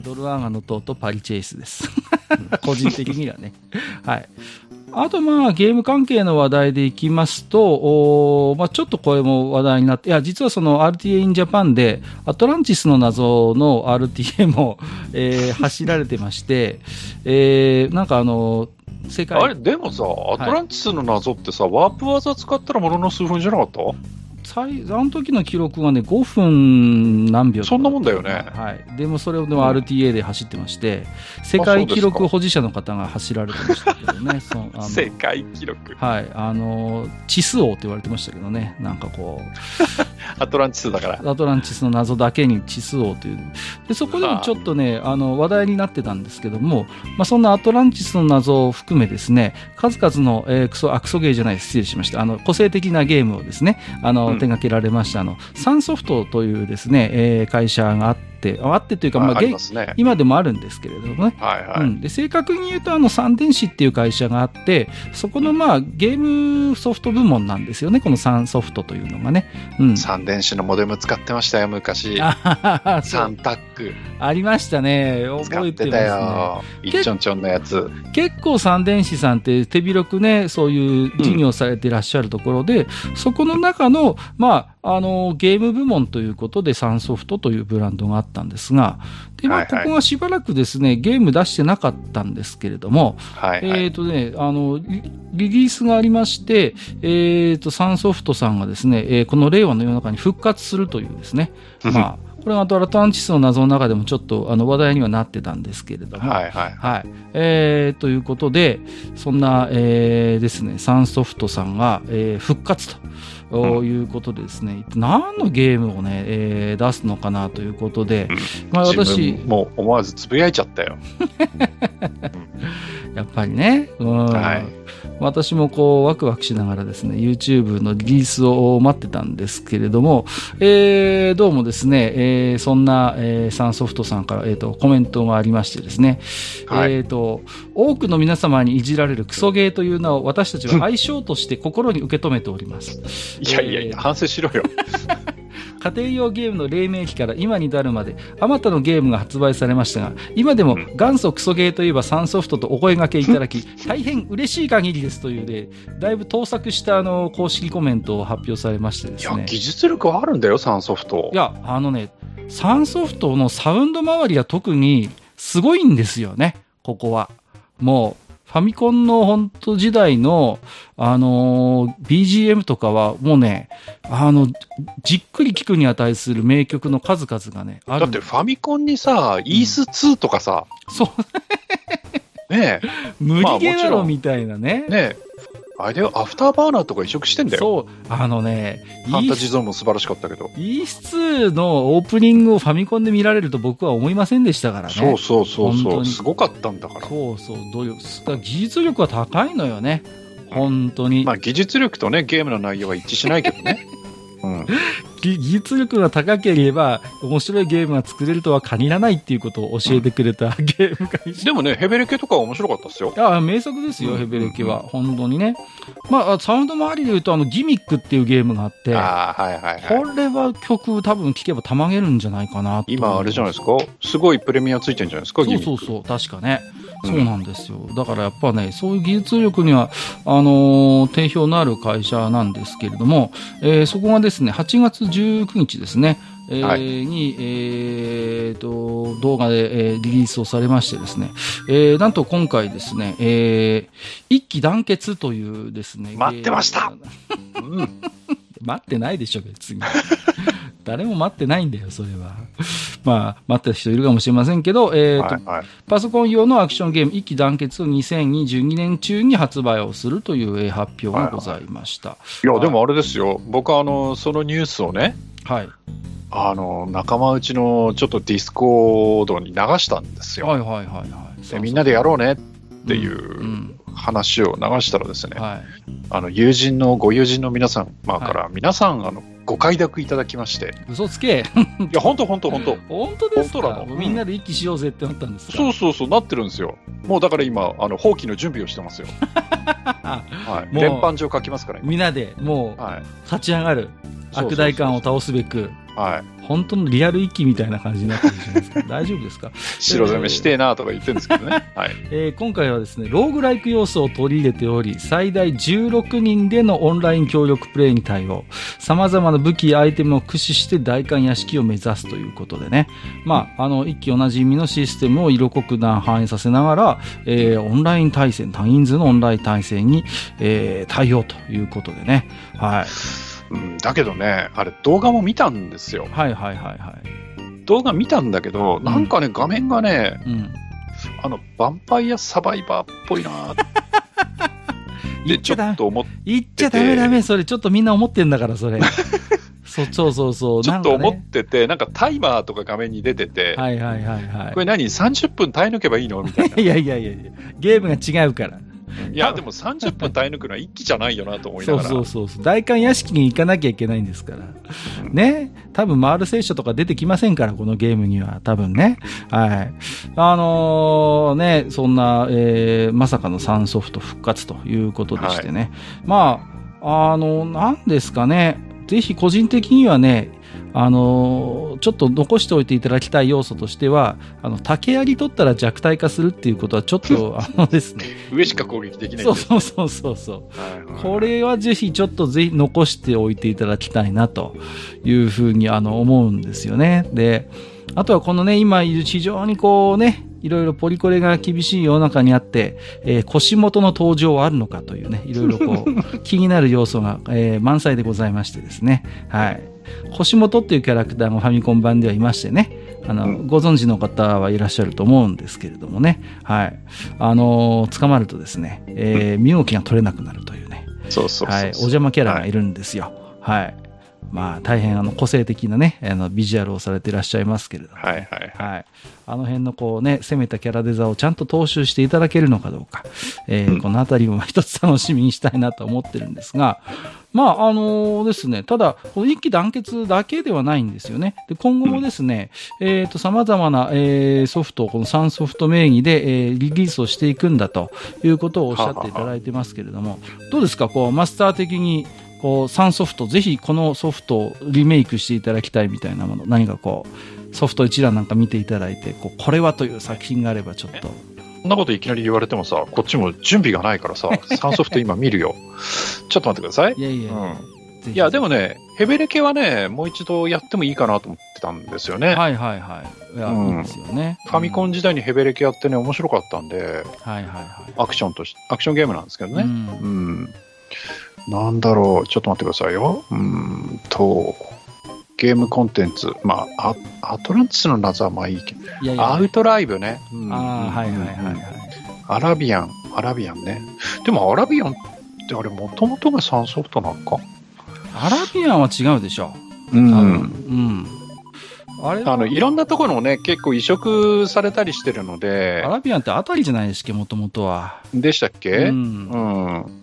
ードルアーガの塔とパリチェイスです。個人的にはね。はい。あと、まあ、ゲーム関係の話題でいきますと、まあ、ちょっとこれも話題になって、いや、実はその RTA in Japan で、アトランティスの謎の RTA も、えー走られてまして、えーなんかあの、世界あれ、でもさ、アトランティスの謎ってさ、ワープ技使ったらものの数分じゃなかった？最あの時の記録がね、5分何秒そんなもんだよねはい。でもそれをでも RTA で走ってまして、世界記録保持者の方が走られてましたけどね。その世界記録。はい。あの、チス王って言われてましたけどね。なんかこ アトランティスだから。う、アトランティスの謎だけにチス王という。で、そこでもちょっとね、あの、話題になってたんですけども、まあ、そんなアトランティスの謎を含めですね、数々の、えークソ、あ、クソゲーじゃない、失礼しました。あの、個性的なゲームをですね、あの、うん手掛けられました、あの、サンソフトというですね、えー会社があって、あってというか、まあ、あね。今でもあるんですけれどもね、はいはい。うん、で正確に言うとあの三電子っていう会社があってそこのまあゲームソフト部門なんですよねこのサンソフトというのがね、うん、三電子のモデム使ってましたよ、昔。あはははそうサンタックありましたね使覚えってますねよ。いっちょんちょんのやつ。結構三電子さんって手広くねそういう事業されていらっしゃるところで、そこの中のまああのゲーム部門ということでサンソフトというブランドがあったんですがで、まあ、ここがしばらくですねゲーム出してなかったんですけれども、はいはい。えっ、とね、あの、リリリースがありまして、えっ、と、サンソフトさんがですね、えーこの令和の世の中に復活するというですね、まあ、これがアトランティスの謎の中でもちょっとあの話題にはなってたんですけれども、はいはい。はい。えーということで、そんな、えーですね、サンソフトさんが、えー復活と。うんいうことでですね、何のゲームをね、えー出すのかなということで、まあ自私、分も思わずつぶやいちゃったよ。やっぱりね、うんはい私もこうワクワクしながらですね、YouTube のリリースを待ってたんですけれども、えーどうもですね、えーそんな、えーサンソフトさんから、えー、とコメントがありましてですね、はいえーと、多くの皆様にいじられるクソゲーという名を私たちは愛称として心に受け止めております。いやいやいや、反省しろよ。家庭用ゲームの黎明期から今に至るまで、あまたのゲームが発売されましたが、今でもうん元祖クソゲーといえばサンソフトとお声掛けいただき、大変嬉しい限りですというで、だいぶ盗作したあの公式コメントを発表されましてでいや、すね。技術力はあるんだよ、サンソフトい。や、あのね、サンソフトのサウンド周りは特にすごいんですよね、ここは。もう、ファミコンの本当時代の、あのー BGM とかはもうね、あの、じっくり聴くに値する名曲の数々がね、ある。だってファミコンにさ、イース2とかさ、そう、ね 無理ゲーまあもちなろん。のみたいなね。え、ねえ、あれだよ、アフターバーナーとか移植してんだよ。そう、あのね、ファンタジーゾーンも素晴らしかったけど。イース2のオープニングをファミコンで見られると僕は思いませんでしたからね。そうそうそうそう、すごかったんだから。そうそう、努力。だから技術力は高いのよね。本当に。まあ技術力とね、ゲームの内容は一致しないけどね。うん。技技術力が高ければ、面白いゲームが作れるとは限らないっていうことを教えてくれた、ゲーム会社。でもね、ヘベレケとかは面白かったですよ。いや、名作ですよ、うんヘベレケは。本当にね。まあ、サウンド周りで言うと、あの、ギミックっていうゲームがあって、ああ、はいはいはい。これは曲多分聴けばたまげるんじゃないかなと今あれじゃないですかすごいプレミアついてるんじゃないですかそうそうそう、確かね。うんそうなんですよ。だからやっぱね、そういう技術力には、あのー定評のある会社なんですけれども、えーそこがですね、8月19日ですね、えーはいに、えーと、動画で、えーリリースをされましてですね、えーなんと今回ですね、えー一気団結というですね、待ってましたうん。待ってないでしょ、別に。誰も待ってないんだよ、それは。まあ、待ってた人いるかもしれませんけど、えーとはいはい。パソコン用のアクションゲームいっき団結を2022年中に発売をするというえー発表がございました。いや、でもあれですよ。僕あの、そのニュースをね、はい。あの、仲間内のちょっとディスコードに流したんですよ。はいはいはいはい。でみんなでやろうねっていうんう話を流したらですね、はい。あの、友人の、ご友人の皆さん、まあから、皆さん、あの、ご快諾いただきまして、嘘つけ。いや、本当本当本当本当ですか？みんなで一気しようぜってなったんですか？そうそうそう、なってるんですよ。もうだから今、あの、放棄の準備をしてますよ。はい。連番上書きますから、今。みんなでもうはい。立ち上がる。悪大官を倒すべく。はい。本当のリアル息みたいな感じになってるじゃないですか。大丈夫ですか？白攻めしてえなとか言ってるんですけどね。はい。えー今回はですね、ローグライク要素を取り入れており、最大16人でのオンライン協力プレイに対応。様々な武器やアイテムを駆使して大観屋敷を目指すということでね。まあ、あの、一機同じ意味のシステムを色濃くな反映させながら、えーオンライン対戦、多人数のオンライン対戦に、えー対応ということでね。はい。うん、だけどね、あれ動画も見たんですよ。はいはいはいはい。動画見たんだけど、なんかね、画面がね、うん。あの、ヴァンパイアサバイバーっぽいな ーってちょ言っ。と思っ言っちゃダメダメ、それ。ちょっとみんな思ってんだから、それ。そうそうそうそう。ちょっと思ってて、なんかタイマーとか画面に出てて、はいはいはいはい。これ何 ?30 分耐え抜けばいいの？みたいな。いやいやいやいや、ゲームが違うから。いや、でも30分耐え抜くのは一気じゃないよなと思いながら。そうそうそうそう。大観屋敷に行かなきゃいけないんですから。ね。多分、回る聖書とか出てきませんから、このゲームには。多分ね。はい。あのーね、そんな、えー、まさかの3ソフト復活ということでしてね。まあ、あの、なんですかね。ぜひ個人的にはね、あのーちょっと残しておいていただきたい要素としては、あの、竹槍取ったら弱体化するっていうことはちょっと、あのですね。上しか攻撃できないんそうそうそうそうそう。はいはいこれはぜひちょっとぜひ残しておいていただきたいなというふうにあの思うんですよね。で、あとはこのね、今いる非常にこうね、いろいろポリコレが厳しい世の中にあって、えー腰元の登場はあるのかというね、いろいろこう 気になる要素が、えー満載でございましてですね。はい。腰元っていうキャラクターもファミコン版ではいましてね、あの、うん。ご存知の方はいらっしゃると思うんですけれどもね、はい。あのー捕まるとですね、えー身動きが取れなくなるというね、そうそうそうはい、お邪魔キャラがいるんですよ。はい。まあ、大変あの個性的なね、あのビジュアルをされていらっしゃいますけれども。はいはいはい。はい。あの辺のこうね、攻めたキャラデザをちゃんと踏襲していただけるのかどうか、えーうんこのあたりも一つ楽しみにしたいなと思ってるんですが、まあ、あのですね、ただ、この一気団結だけではないんですよね。で、今後もですね、えっ、と、様々な、えーソフトを、この3ソフト名義で、えーリリースをしていくんだということをおっしゃっていただいてますけれども、どうですか、こう、マスター的に、こう、3ソフト、ぜひこのソフトをリメイクしていただきたいみたいなもの、何かこう、ソフト一覧なんか見ていただいて、こう、これはという作品があればちょっと。そんなこといきなり言われてもさ、こっちも準備がないからさ、3ソフト今見るよ。ちょっと待ってください。いやいやうんいや、でもね、ヘベレケはね、もう一度やってもいいかなと思ってたんですよね。はいはいはい。いや、うんいいですよね。ファミコンうん時代にヘベレケやってね、面白かったんで、はいはいはアクションとして、アクションゲームなんですけどい。ね。うんうん。なんだろう、ちょっと待ってくださいよ。うーんと、ゲームコンテンツ、まあ、アアトランティスの謎はまあいいけど、いやいや。アウトライブね。うんああ、はいはいはいはい。アラビアン、アラビアンね。でもアラビアンってあれ、もともとが3ソフトなのか？アラビアンは違うでしょ。う多分。うん。あれあの、いろんなところをね、結構移植されたりしてるのでア、ラビアンってあたりじゃないですっけ、もともとは。でしたっけ？う。うんん。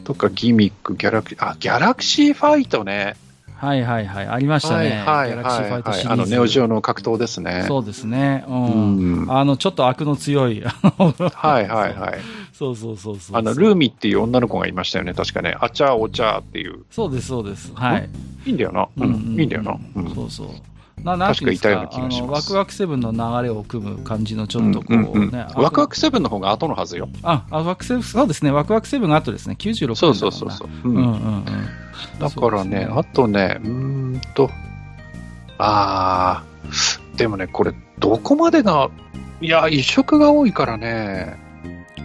とか、ギミック、ギャラクあ、ギャラクシーファイトね。はいはいはい。ありましたね。はいはい。あの、ネオジオの格闘ですね。そうですね。う。うんん。あの、ちょっと悪の強い。はいはいはい。そうそうそうそう。あの、ルーミっていう女の子がいましたよね、確かね。あちゃーおちゃーっていう。そうですそうです。はい。いいんだよな。うん。いいんだよな。うん。そうそう。ななんていうんです確かいたような気がしますあのワクワクセブンの流れを組む感じのちょっとこう、うんうんうんね。ワクワクセブンの方が後のはずよ。あ、あワクセブン、そうですね。ワクワクセブンが後ですね。96年そうそうそうそう。ううんうんうん。だからね、あとね、うーんと、あー、でもね、これ、どこまでが、いや、移植が多いからね。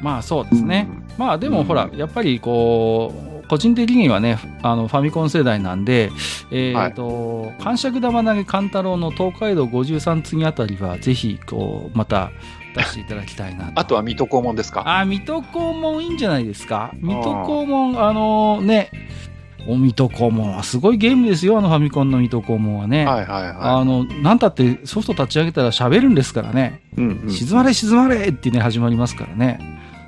まあそうですね。まあでもほら、やっぱりこう、個人的にはね、あのファミコン世代なんで、えっ、と、感触玉投げ勘太郎の東海道53次あたりは、ぜひ、こう、また出していただきたいなと。あとは水戸黄門ですか？あ、水戸黄門いいんじゃないですか？水戸黄門、あのね、お水戸黄門はすごいゲームですよ、あのファミコンの水戸黄門はね。はいはいはあの、なんたってソフト立ち上げたら喋るんですからね。い。うんうん静まれ静まれってね、始まりますからね。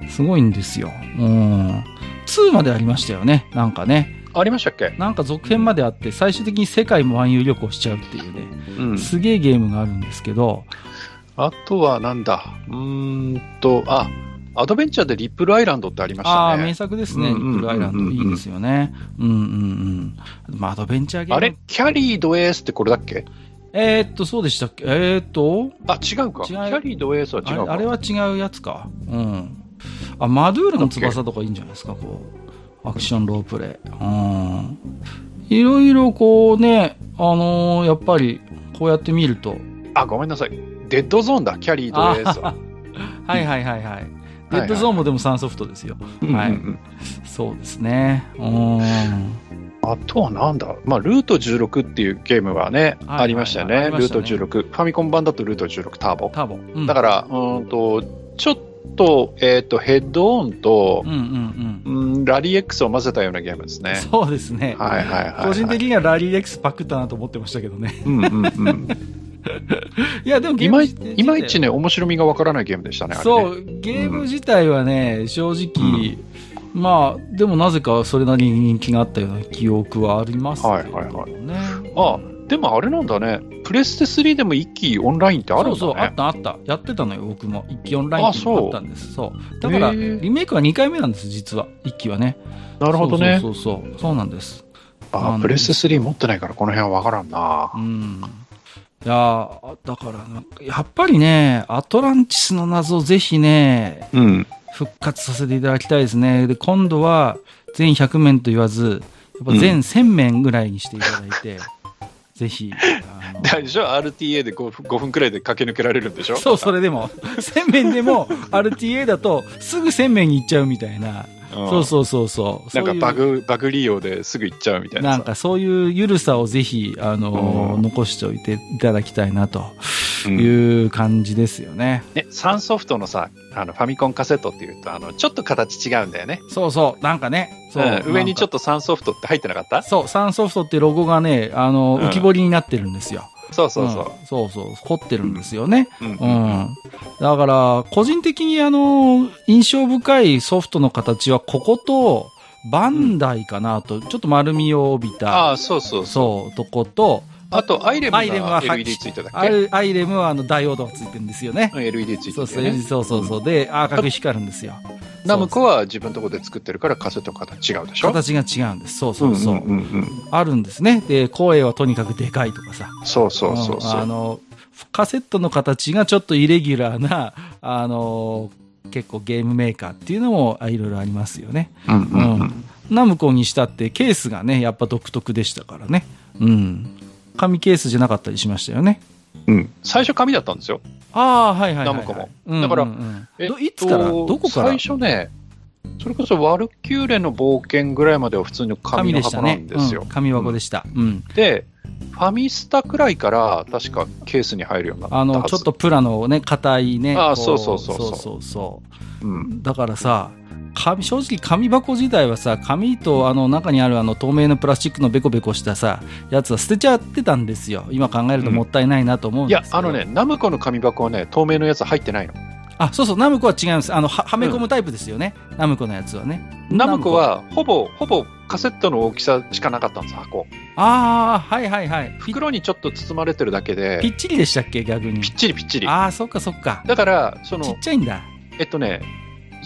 すごいんですよ。うん。2までありましたよね。なんかね。ありましたっけ？なんか続編まであって、最終的に世界も万有旅行しちゃうっていうね。うん。すげえゲームがあるんですけど、あとはなんだ？うーんと、あ、アドベンチャーでリップルアイランドってありましああ、たね名。作ですね。リップルアイランド。いいですよね。うんうんうん。まあ、アドベンチャーゲーム。あれキャリードエースってこれだっけ？えーっと、そうでしたっけ？えーっと、あ、違うか。違うキャリードエースは違うあれは違うやつか。うん。あ、マドゥールの翼とかいいんじゃないですか、こう。アクションロープレイ。うん。いろいろこうね、あのーやっぱり、こうやって見ると。あ、ごめんなさい。デッドゾーンだ、キャリードエースは。はいはいはいはい。デッドゾーンもでも3ソフトですよ。はいそうですね。うん。あとはなんだ、まあ、ルート16っていうゲームはね、はいありましたよね。ルートしたね16。ファミコン版だとルート16ターボ。ターボ。うんだから、うーんと、ちょっと、えっ、と、ヘッドオンとうん、うんうん、ラリー X を混ぜたようなゲームですうん。ね。そうですね。はいはいはい、はい。個人的にはラリー X パクったなと思ってましたけどね。うんうんうん。いや、でもゲいまいームいまいちね、面白みがわからないゲームでしたね。そう、ゲーム自体はね、正直、まあ、でもなぜかそれなりに人気があったような記憶はありますけどね。はいはいあ、でもあれなんだね。プレステ3でも一機オンラインってあるんだね。そうそう、あったあった。やってたのよ、僕も。一期オンラインってあったんです。そう。だから、リメイクは2回目なんです、実は。一期はね。なるほどね。そうそうそうそう。そうなんです。あ、プレステ3持ってないからこの辺はわからんなう。ん。いやーだからやっぱりね、アトランティスの謎をぜひね、うん。復活させていただきたいですね。で、今度は全100面と言わず、やっぱ全1000面ぐらいにしていただいて、ぜひ、あのでしょ ?RTA で 5, 5分くらいで駆け抜けられるんでしょ？そう、それでも、1000面でも RTA だとすぐ1000面に行っちゃうみたいな。うんそうそうそうそう。なんかバグ、バグ利用ですぐ行っちゃうみたいなさ。なんかそういうゆるさをぜひ、あのうん残しておいていただきたいなとうんいう感じですよね。ね、サンソフトのさ、あのファミコンカセットっていうと、あの、ちょっと形違うんだよね。そうそう、なんかね、そう、うん上にちょっと。とサンソフトって入ってなかった？そう、サンソフトってロゴがね、あの、うん浮き彫りになってるんですよ。そうそうそう。んそうそう、凝ってるんですよね。うんうん。だから、個人的にあの、印象深いソフトの形は、ここと、バンダイかなと、ちょっと丸みを帯びあた、あ、そうそうそう。そう、とこと、あと、アイレムが LED ついてたけ？イアイレムはあの、ダイオードがついてるんですよね。うん ?LED ついてそうそう。そうそうそう。で、赤く光るんですよ。ナムコは自分のところで作ってるからカセット形違うでしょ？形が違うんです。そうそうそう。あるんですね。で、声はとにかくでかいとかさ。そうそうそうそう。んあの、カセットの形がちょっとイレギュラーな、あの、結構ゲームメーカーっていうのもあいろいろありますよね。うんうんうんナムコにしたってケースがね、やっぱ独特でしたからね。うん。紙ケースじゃなかったりしましたよね。うん。最初紙だったんですよ。ああ、はいはいはい、はい。ナムコもうんだからうんうんえっとどいつから？どこから？最初ね、それこそワルキューレの冒険ぐらいまでは普通の紙の箱な。んですようん。紙箱でした。うん。で、ファミスタくらいから確かケースに入るようになったはずあの、ちょっとプラのね、硬いね。こあーそうそうそうそうそうそうそううん。だからさ、紙正直紙箱自体はさ、紙とあの中にあるあの透明のプラスチックのベコベコしたさ、やつは捨てちゃってたんですよ。今考えるともったいないなと思うんいですけ、ど。やあのね、ナムコの紙箱はね、透明のやつ入ってないの。あ、そうそう、ナムコは違います。あの、ははめ込むタイプですよね。ナムコのやつはね。ナムコはほぼ、ほぼカセットの大きさしかなかったんです、箱。ああ、はいはいはい。ピ袋にちょっと包まれてるだけで、ぴっちりでしたっけ、逆にぴ。っちりぴっちり。ああ、そっかそっか。だから、そのちっ、ちゃいんだ。えっとね、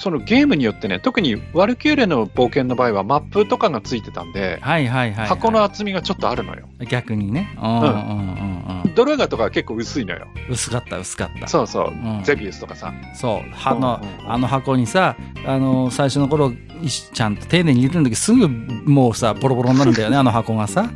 そのゲームによってね、特にワルキューレの冒険の場合はマップとかがついてたんで、はいはいはい、はい。箱の厚みがちょっとあるのよ。逆にね。うんうんうんうん。ドラガとかは結構薄いのよ。薄かった薄かった。そうそう、うんゼビウスとかさ。そう、あの、うんうんうんあの箱にさ、あの、最初の頃、ちゃんと丁寧に入れてるんだけど、すぐもうさ、ボロボロになるんだよね、あの箱がさ。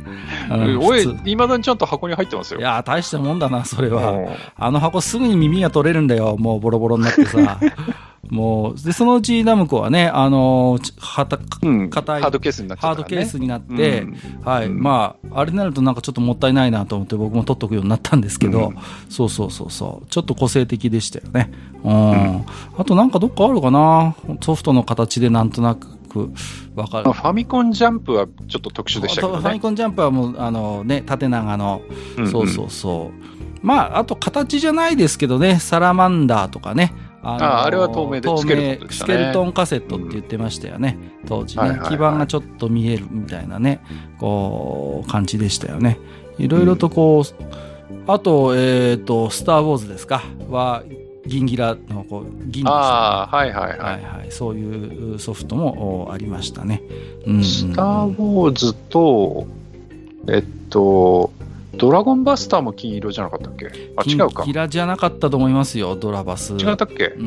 うんおいいまだにちゃんと箱に入ってますよ。いやー、大したもんだな、それは。うんあの箱すぐに耳が取れるんだよ、もうボロボロになってさ。もう、で、そのうちナムコはね、あの、ちはた、うん、硬いハードケースになっちゃハード。ケースになって、うんはい、うんまあ、あれになるとなんかちょっともったいないなと思って僕も取っとくようになったんですけど、うんそうそうそうそう、ちょっと個性的でしたよね。うん。あとなんかどっかあるかな？ソフトの形でなんとなくわかるまあ。ファミコンジャンプはちょっと特殊でしたけどね。ファミコンジャンプはもう、あのね、縦長の、んんそうそうそう。まあ、あと形じゃないですけどね、サラマンダーとかね。あああれは透明でスケルトンでしたね。スケルトンカセットって言ってましたよね、当時ね、はいはいはい。基板がちょっと見えるみたいなね、こう、感じでしたよね。いろいろとこう、あと、えっ、と、スター・ウォーズですか、は、銀ギラのこう銀のああ、はいはいはい。はいはい、そういうソフトもおありましたね。うん。スター・ウォーズと、えっと、ドラゴンバスターも金色じゃなかったっけ？あ、違うかキ。ラじゃなかったと思いますよ、ドラバス。違ったっけ？う、うん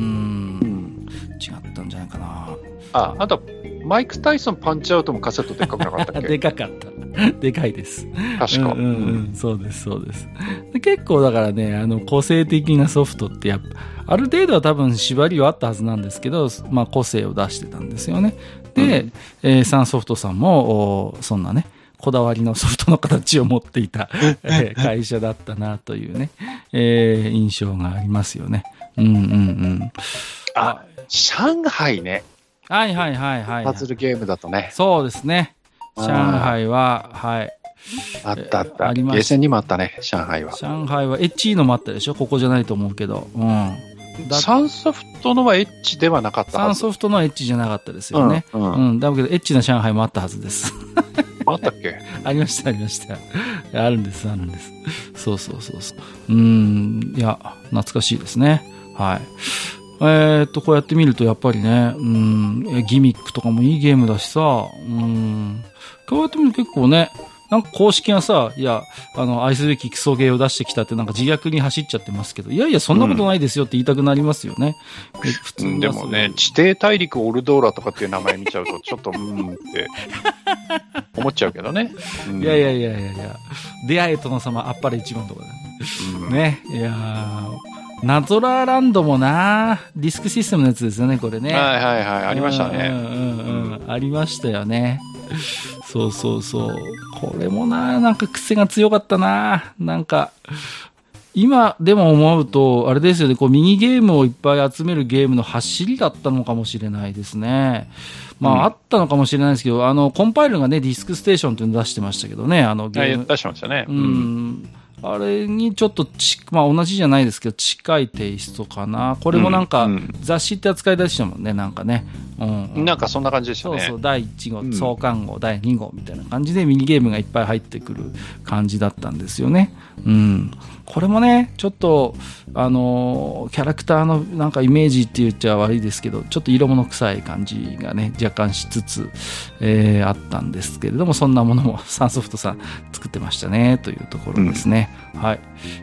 ん。違ったんじゃないかな。あ、あと、マイク・タイソンパンチアウトもカセットでっかくなかったっ でけかかった。でかいです。確か。うんうんうん、そうです、そうです。で結構だからね、あの、個性的なソフトってやっぱ、ある程度は多分縛りはあったはずなんですけど、まあ個性を出してたんですよね。で、うんえーサンソフトさんも、おそんなね、こだわりのソフトの形を持っていた、えー会社だったなというね、えー印象がありますよね。うんうんうん。あ、上海ね。はいはいはいはい、パズルゲームだとね。そうですね。上海は、はい。あったあった。ありましたゲーセンにもあったね、上海は。上海はエッチーのもあったでしょ？ここじゃないと思うけど。うん。だサンソフトのはエッジではなかった。サンソフトのエッチじゃなかったですよね。うん。ううんん。だけど、エッチな上海もあったはずです。あったっけ？ありました、ありました。あるんです、あるんです。そうそうそうそう。うん。いや、懐かしいですね。はい。えーっと、こうやって見ると、やっぱりね、うん、えギミックとかもいいゲームだしさ、うん。こうやって見ると結構ね、なんか公式がさ、いや、あの、愛すべきクソゲーを出してきたってなんか自虐に走っちゃってますけど、いやいや、そんなことないですよって言いたくなりますよね。え普通うんでもね、地底大陸オルドーラとかっていう名前見ちゃうと、ちょっと、うーんって思っちゃうけどね。うんいやいやいやいやいや、出会え殿様あっぱれ一番とかね。うんね。いやーナゾラーランドもなディスクシステムのやつですよね、これね。はいはいはい、ありましたね。うんうんうんうん。ありましたよね。そうそうそう。これもななんか癖が強かったななんか、今でも思うと、あれですよね、こうミニゲームをいっぱい集めるゲームの走りだったのかもしれないですね。まあ、うんあったのかもしれないですけど、あの、コンパイルがね、ディスクステーションっていうの出してましたけどね、あのゲーム。はい出しましたね。う。ん。あれにちょっとち、まあ同じじゃないですけど、近いテイストかな。これもなんか、うん雑誌って扱い出したもんね、なんかね。うん、うんなんかそんな感じでしたね。そうそう、第1号、うん創刊号、第2号みたいな感じでミニゲームがいっぱい入ってくる感じだったんですよね。うん。これもね、ちょっと、あのーキャラクターのなんかイメージって言っちゃ悪いですけど、ちょっと色物臭い感じがね、若干しつつ、えーあったんですけれども、そんなものも サンソフトさん作ってましたね、というところですね。はい。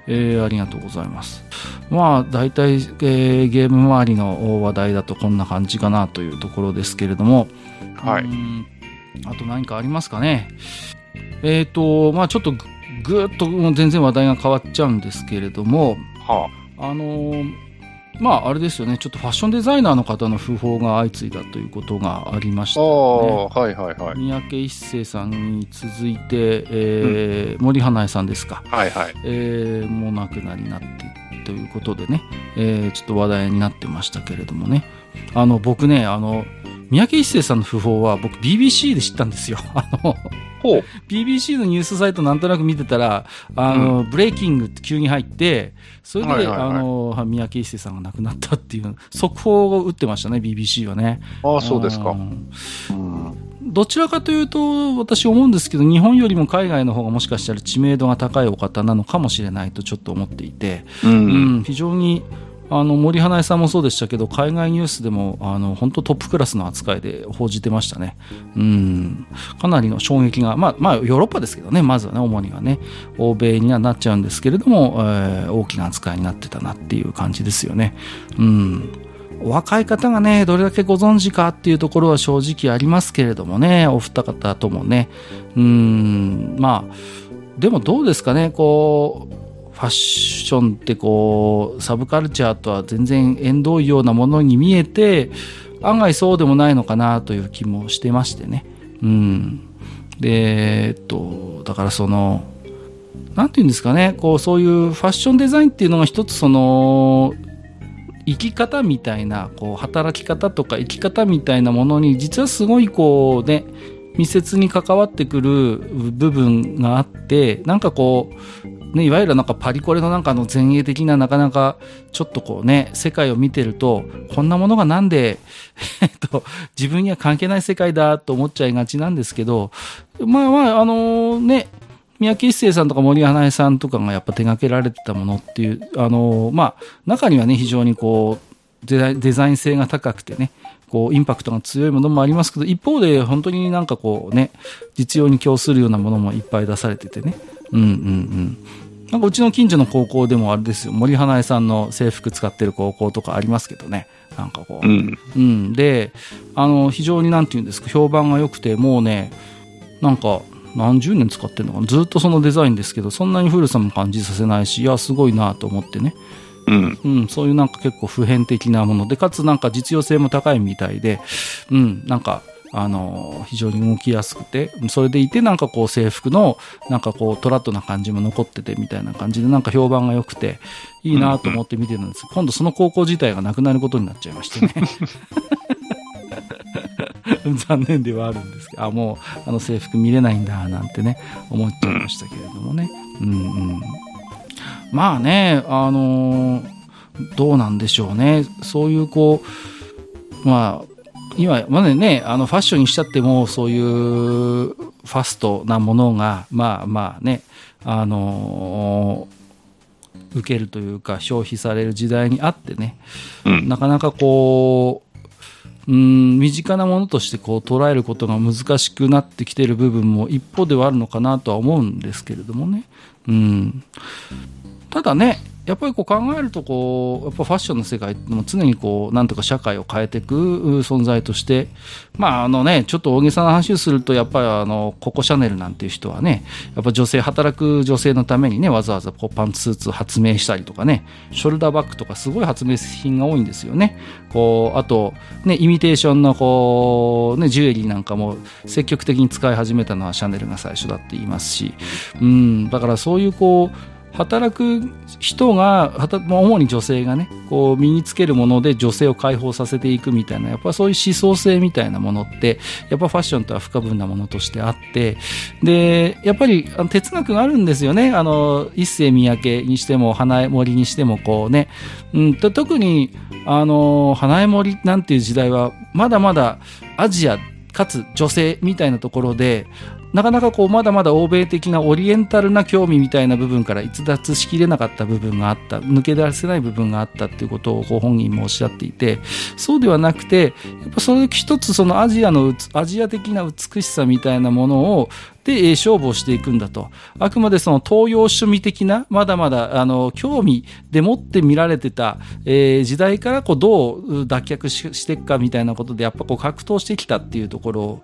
えーありがとうございます。まあ、大体、えーゲーム周りの話題だとこんな感じかなというところですけれども、はい。うんあと何かありますかね。えっ、と、まあちょっとぐっともう全然話題が変わっちゃうんですけれども、はあのーまああれですよね、ちょっとファッションデザイナーの方の訃報が相次いだということがありましあ。あた、あ、はいはいはい。三宅一生さんに続いて、えー森花江さんですか、はいはい。えーもう亡くなりになってということでね、えーちょっと話題になってましたけれどもね、あの僕ね、あの三宅一生さんの訃報は僕 BBC で知ったんですよ。あの。BBC のニュースサイトなんとなく見てたら、あの、ブレイキングって急に入って、それで、はいはいはいあの、三宅一生さんが亡くなったっていう、速報を打ってましたね、BBC はね。ああ、そうですか。んうん。どちらかというと、私思うんですけど、日本よりも海外の方がもしかしたら知名度が高いお方なのかもしれないとちょっと思っていて、う。うんん、非常に、あの、森花江さんもそうでしたけど、海外ニュースでも、あの、本当トップクラスの扱いで報じてましたね。うん。かなりの衝撃が、まあ、まあ、ヨーロッパですけどね、まずはね、主にはね、欧米にはなっちゃうんですけれども、えー大きな扱いになってたなっていう感じですよね。うん。お若い方がね、どれだけご存知かっていうところは正直ありますけれどもね、お二方ともね。うん、まあ、でもどうですかね、こう、ファッションってこう、サブカルチャーとは全然縁遠いようなものに見えて、案外そうでもないのかなという気もしてましてね。うん。で、えっと、だからその、なんていうんですかね、こう、そういうファッションデザインっていうのが一つその、生き方みたいな、こう、働き方とか生き方みたいなものに、実はすごいこうね、密接に関わってくる部分があって、なんかこう、ね、いわゆるなんかパリコレのなんかの前衛的ななかなかちょっとこうね、世界を見てると、こんなものがなんで、えっと、自分には関係ない世界だと思っちゃいがちなんですけど、まあまあ、あのね、三宅一生さんとか森花江さんとかがやっぱ手掛けられてたものっていう、あの、まあ、中にはね、非常にこう、デザイン性が高くてね、こう、インパクトが強いものもありますけど、一方で本当になんかこうね、実用に供するようなものもいっぱい出されててね。うんうんうん。なんかうちの近所の高校でもあれですよ、森花江さんの制服使ってる高校とかありますけどね。なんかこう。うん。うん、で、あの、非常になんて言うんですか、評判が良くて、もうね、なんか、何十年使ってるのかなずっとそのデザインですけど、そんなに古さも感じさせないし、いや、すごいなと思ってね。うん。うん、そういうなんか結構普遍的なもので、かつなんか実用性も高いみたいで、うん、なんか、あの非常に動きやすくて、それでいてなんかこう制服のなんかこうトラットな感じも残っててみたいな感じでなんか評判が良くていいなと思って見てるんです、今度その高校自体がなくなることになっちゃいましてね。残念ではあるんですけど、あ、もうあの制服見れないんだなんてね、思っちゃいましたけれどもね。うんうん。まあね、あのーどうなんでしょうね。そういうこう、まあ、今までね、あのファッションにしちゃっても、そういうファストなものが、まあまあね、あのー受けるというか消費される時代にあってね、うん。なかなかこう、うん、身近なものとしてこう捉えることが難しくなってきている部分も一方ではあるのかなとは思うんですけれどもね。うん。ただね、やっぱりこう考えるとこう、やっぱファッションの世界ってのも常にこう、なんとか社会を変えていく存在として、まああのね、ちょっと大げさな話をすると、やっぱりあの、ココシャネルなんていう人はね、やっぱ女性、働く女性のためにね、わざわざこうパンツスーツ発明したりとかね、ショルダーバッグとかすごい発明品が多いんですよね。こう、あと、ね、イミテーションのこう、ね、ジュエリーなんかも積極的に使い始めたのはシャネルが最初だって言いますし、うん、だからそういうこう、働く人が、主に女性がね、こう身につけるもので女性を解放させていくみたいな、やっぱそういう思想性みたいなものって、やっぱファッションとは不可分なものとしてあって、で、やっぱり哲学があるんですよね。あの、一世三宅にしても、花江森にしても、こうね、うん、と特に、あの、花江森なんていう時代は、まだまだアジア、かつ女性みたいなところで、なかなかこうまだまだ欧米的なオリエンタルな興味みたいな部分から逸脱しきれなかった部分があった、抜け出せない部分があったっていうことをご本人もおっしゃっていて、そうではなくて、やっぱそれ一つそのアジアの、アジア的な美しさみたいなものを、で、え勝負をしていくんだと。あくまでその東洋趣味的な、まだまだ、あの、興味でもって見られてた、えー時代からこうどう脱却ししていくかみたいなことで、やっぱこう格闘してきたっていうところを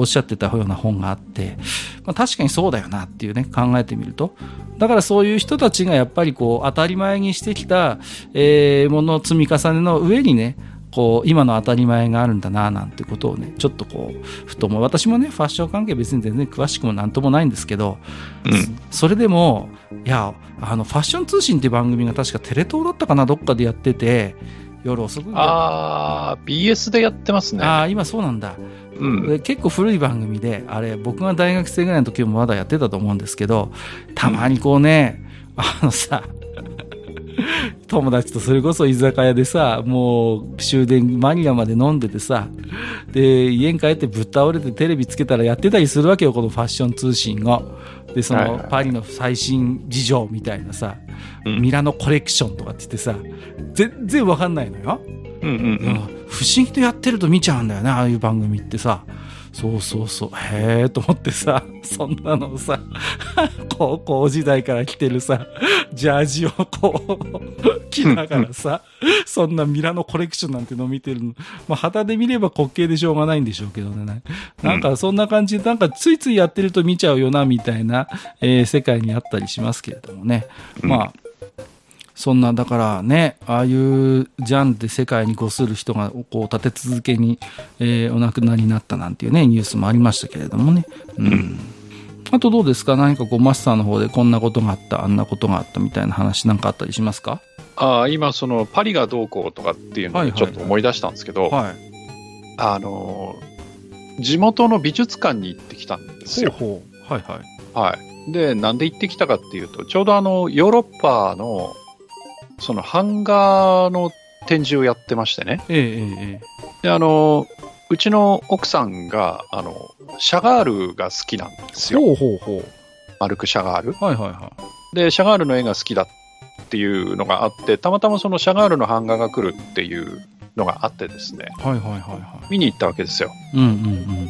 おっしゃってたような本があって、まあ、確かにそうだよなっていうね、考えてみると。だからそういう人たちがやっぱりこう当たり前にしてきた、えーものの積み重ねの上にね、こう今の当たり前があるんだななんてことをねちょっとこうふと思う私もねファッション関係別に全然詳しくもなんともないんですけど、うん。それでもいやあのファッション通信っていう番組が確かテレ東だったかなどっかでやってて夜遅くにあー、BS でやってますね。ああ今そうなんだうん。で結構古い番組であれ僕が大学生ぐらいの時もまだやってたと思うんですけどたまにこうね、あのさ 友達とそれこそ居酒屋でさもう終電間際まで飲んでてさで家に帰ってぶっ倒れてテレビつけたらやってたりするわけよこのファッション通信を。でそのパリの最新事情みたいなさ、うん。ミラノコレクションとかって言ってさ全然わかんないのよ。うんうん。うん。不思議とやってると見ちゃうんだよね、ああいう番組ってさ。そうそうそう。へえと思ってさ、そんなのさ、高校時代から着てるさ、ジャージをこう、着ながらさ、そんなミラノコレクションなんてのを見てるの。まあ、旗で見れば滑稽でしょうがないんでしょうけどね。なんかそんな感じで、なんかついついやってると見ちゃうよな、みたいな、えー世界にあったりしますけれどもね。まあ、そんな、だからね、ああいうジャンルで世界にごする人がこう立て続けに、えーお亡くなりになったなんていうね、ニュースもありましたけれどもね。うん。あとどうですか？何かこうマスターの方でこんなことがあった、あんなことがあったみたいな話なんかあったりしますか？あー今、そのパリがどうこうとかっていうのはいはいをちょっと思い出したんですけど、はい。あのー地元の美術館に行ってきたんですよ。ほう。はいはい。はい。で、なんで行ってきたかっていうと、ちょうどあの、ヨーロッパの、その版画の展示をやってましてね。えええええで、あの、うちの奥さんが、あの、シャガールが好きなんですえ。よ。ほうほうほう。マルク・シャガール。はいはいはで、シャガールの絵が好きだっていうのがあって、たまたまそのシャガールの版画が来るっていうのがあってですね、い。はいはいはいは見に行ったわけですよ。い。うんうんうん。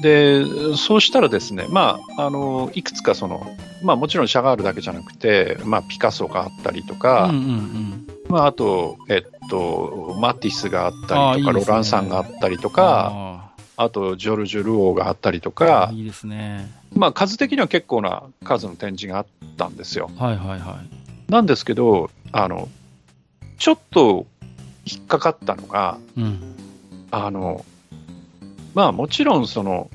で、そうしたらですね、まあ、あの、いくつかその、まあもちろんシャガールだけじゃなくて、まあピカソがあったりとか、うんうんうん。まああと、えっと、マティスがあったりとか、いいねロランサンがあったりとか、あとジョルジュ・ルオーがあったりとあかー、いいですね。まあ数的には結構な数の展示があったんですよ。はいはいはい。なんですけど、あの、ちょっと引っかかったのが、うん。あの、まあもちろんその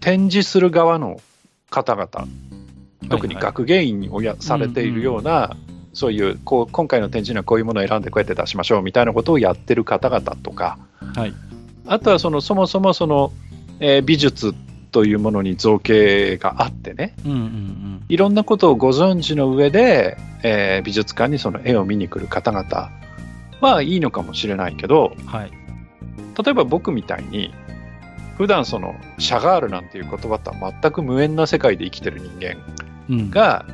展示する側の方々、特に学芸員をやされているような、そういうこう今回の展示にはこういうものを選んでこうやって出しましょうみたいなことをやってる方々とか、はい。あとはそのそもそもその、えー美術というものに造形があってね、うんうんうん。いろんなことをご存知の上で、えー美術館にその絵を見に来る方々はいいのかもしれないけど、はい。例えば僕みたいに、普段そのシャガールなんていう言葉とは全く無縁な世界で生きてる人間うん。が、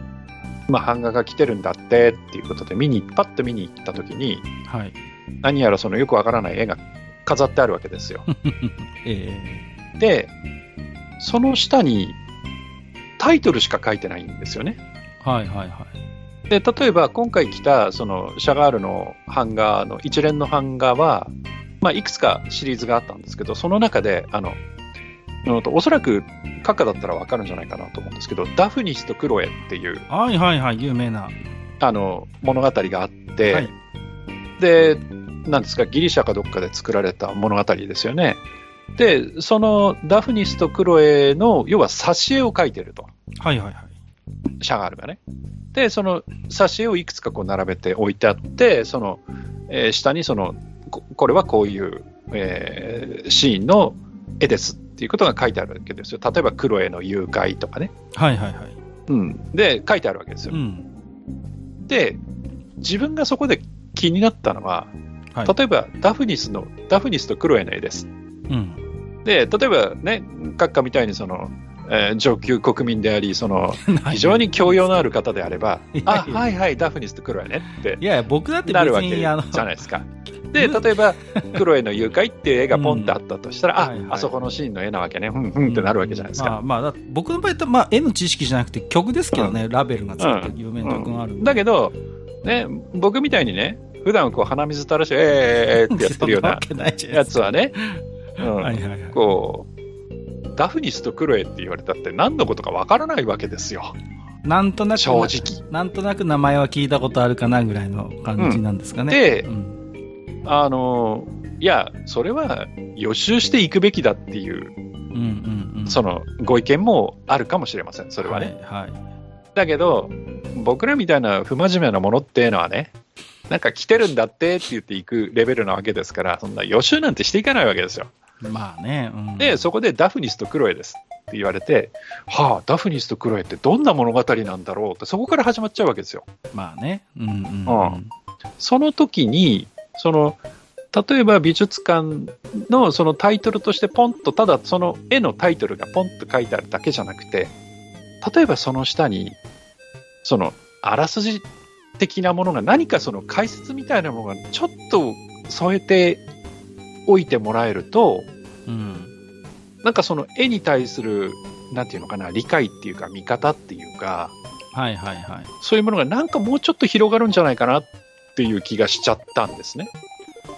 まあ、版画が来てるんだってっていうことで見に、パッと見に行った時に、はい。何やらそのよくわからない絵が飾ってあるわけですよ。えで、その下にタイトルしか書いてないんですよね。ー、はいはいはい。で、例えば今回来たそのシャガールの版画の一連の版画は、まあ、いくつかシリーズがあったんですけど、その中で、あの、うんとおそらく閣下だったらわかるんじゃないかなと思うんですけど、ダフニスとクロエっていうはいはいはい。有名な。あの物語があって、はいで、なんですか、ギリシャかどっかで作られた物語ですよね。で、そのダフニスとクロエの、要は挿絵を描いてると。はいはいはい。シャガールがね。で、その挿絵をいくつかこう並べて置いてあって、その、えー下にその、ここれはこういう、えーシーンの絵ですっていうことが書いてあるわけですよ。例えば、クロエの誘拐とかね。はいはいはい。うん。で、書いてあるわけですよう。ん。で、自分がそこで気になったのは、はい例えば、ダフニスの、ダフニスとクロエの絵です。うん。で、例えばね、閣下みたいにその、えー上級国民であり、その、非常に教養のある方であれば あ、はいはい、ダフニスとクロエねっていやいや、僕だって別なるわけじゃないですか。で、例えば、クロエの誘拐っていう絵がポンってあったとしたら、うん。はいはい。あ、あそこのシーンの絵なわけね、ふんふんってなるわけじゃないですか。まあ、まあ、だって僕の場合って、まあ、絵の知識じゃなくて曲ですけどね、ラベルがついてる有名な曲がある。だけど、ね、僕みたいにね、普段こう鼻水垂らして、えー、えーってやってるようなや。つはね、うん。はいはいはい。こう、ダフニスとクロエって言われたって何のことかわからないわけですよ。なんとなく、正直。なんとなく名前は聞いたことあるかなぐらいの感じなんですかね。でうん、あの、いや、それは予習していくべきだっていう、うんうんうん。そのご意見もあるかもしれません、それはね。はい、はい。だけど、僕らみたいな不真面目なものっていうのはね、なんか来てるんだってって言っていくレベルなわけですから、そんな予習なんてしていかないわけですよ。まあね。うん、で、そこでダフニスとクロエですって言われて、はあ、ダフニスとクロエってどんな物語なんだろうって、そこから始まっちゃうわけですよ。まあね。うんうん、うんその時に、その、例えば美術館のそのタイトルとしてポンと、ただその絵のタイトルがポンと書いてあるだけじゃなくて、例えばその下に、その、あらすじ的なものが何かその解説みたいなものがちょっと添えておいてもらえると、うん。なんかその絵に対する、なんていうのかな、理解っていうか見方っていうか、はいはいはい。そういうものがなんかもうちょっと広がるんじゃないかなっていう気がしちゃったんですね。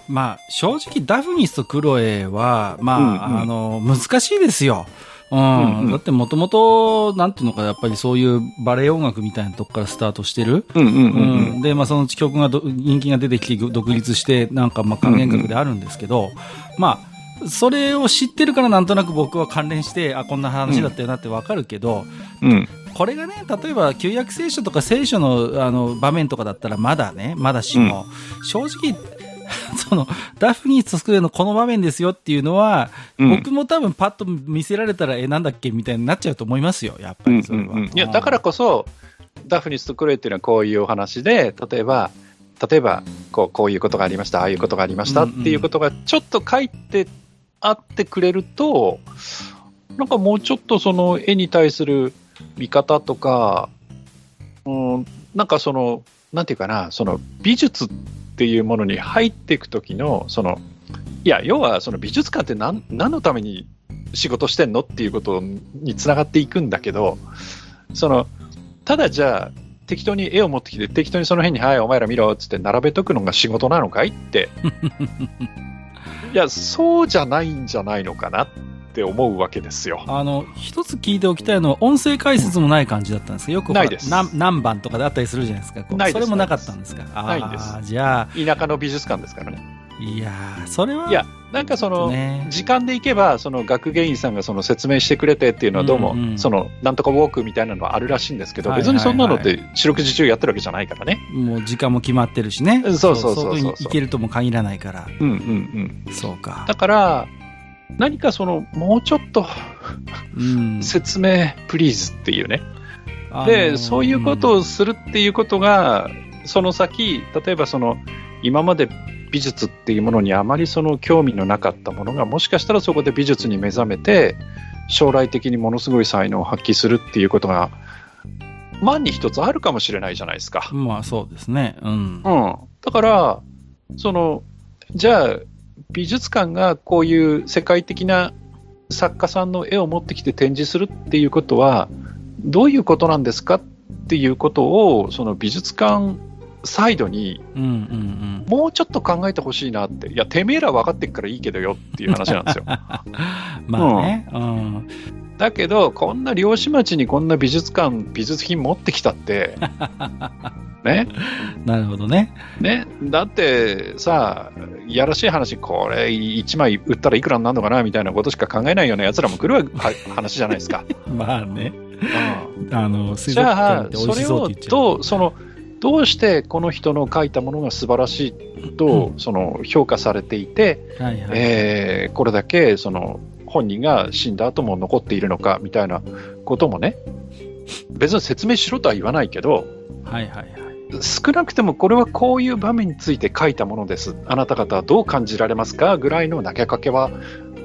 まあ、正直ダフニスとクロエは、まあ、うんうんあの、難しいですよ。うん。うんうんだってもともと、なんていうのか、やっぱりそういうバレエ音楽みたいなとこからスタートしてる。うんうんうん、で、まあ、その曲がど人気が出てきて独立して、なんか、まあ、還元楽であるんですけど、まあ、それを知ってるからなんとなく僕は関連して、あ、こんな話だったよなってわかるけど、うん。これがね、例えば旧約聖書とか聖書のあの場面とかだったらまだね、まだしも、正直、その、ダフニーとスクエのこの場面ですよっていうのは、うん。僕も多分パッと見せられたら、え、なんだっけみたいになっちゃうと思いますよ、やっぱうんりそれは。うんうん。いや、だからこそ、ダフニスとクロエっていうのはこういうお話で、例えば、例えば、こう、こういうことがありました、ああいうことがありましたっていうことがちょっと書いてあってくれると、なんかもうちょっとその絵に対する見方とか、うん、なんかその、なんていうかな、その美術っていうものに入っていく時の、その、いや、要はその美術館って何何のために仕事してんのっていうことにつながっていくんだけど、その、ただじゃあ、適当に絵を持ってきて、適当にその辺に、はい、お前ら見ろっつって並べとくのが仕事なのかいって。いや、そうじゃないんじゃないのかなって思うわけですよ。あの、一つ聞いておきたいのは、音声解説もない感じだったんですか？よくないです何何番とかであったりするじゃないですか。こうないですそれもなかったんですか？ないんですじゃ田舎の美術館ですからね。あ、いやーそれは、いや、なんかその、ね、時間で行けば、その学芸員さんがその説明してくれてっていうのはどうも、うんうんその、なんとかウォークみたいなのはあるらしいんですけど、はいはいはい別にそんなのって四六時中やってるわけじゃないからね。もう時間も決まってるしね。そうそうそうそうそこに行けるとも限らないから。うんうんうん。そうか。だから、何かその、もうちょっとうん。説明プリーズっていうね。で、そういうことをするっていうことが、その先、例えばその、今まで美術っていうものにあまりその興味のなかったものが、もしかしたらそこで美術に目覚めて、将来的にものすごい才能を発揮するっていうことが、万に一つあるかもしれないじゃないですか。うんまあそうですね。うん。うん。だから、その、じゃあ、美術館がこういう世界的な作家さんの絵を持ってきて展示するっていうことは、どういうことなんですかっていうことを、その美術館サイドにうんうんもうちょっと考えてほしいなって。いや、てめえら分かってっからいいけどよっていう話なんですよ。うん。まあね。うん。だけど、こんな漁師町にこんな美術館、美術品持ってきたって、ね、なるほどね。ね、だってさ、いやらしい話、これ1枚売ったらいくらになるのかなみたいなことしか考えないような奴らも来る話じゃないですか。まあね。うんあの、水じ族館ゃあっ、て美味しそれをそうって言っちゃう。どう、その、どうしてこの人の書いたものが素晴らしいと、その評価されていて、はいはい。えーこれだけその本人が死んだ後も残っているのかみたいなこともね、別に説明しろとは言わないけど、はいはいはい。少なくてもこれはこういう場面について書いたものです。あなた方はどう感じられますか？ぐらいの投げかけは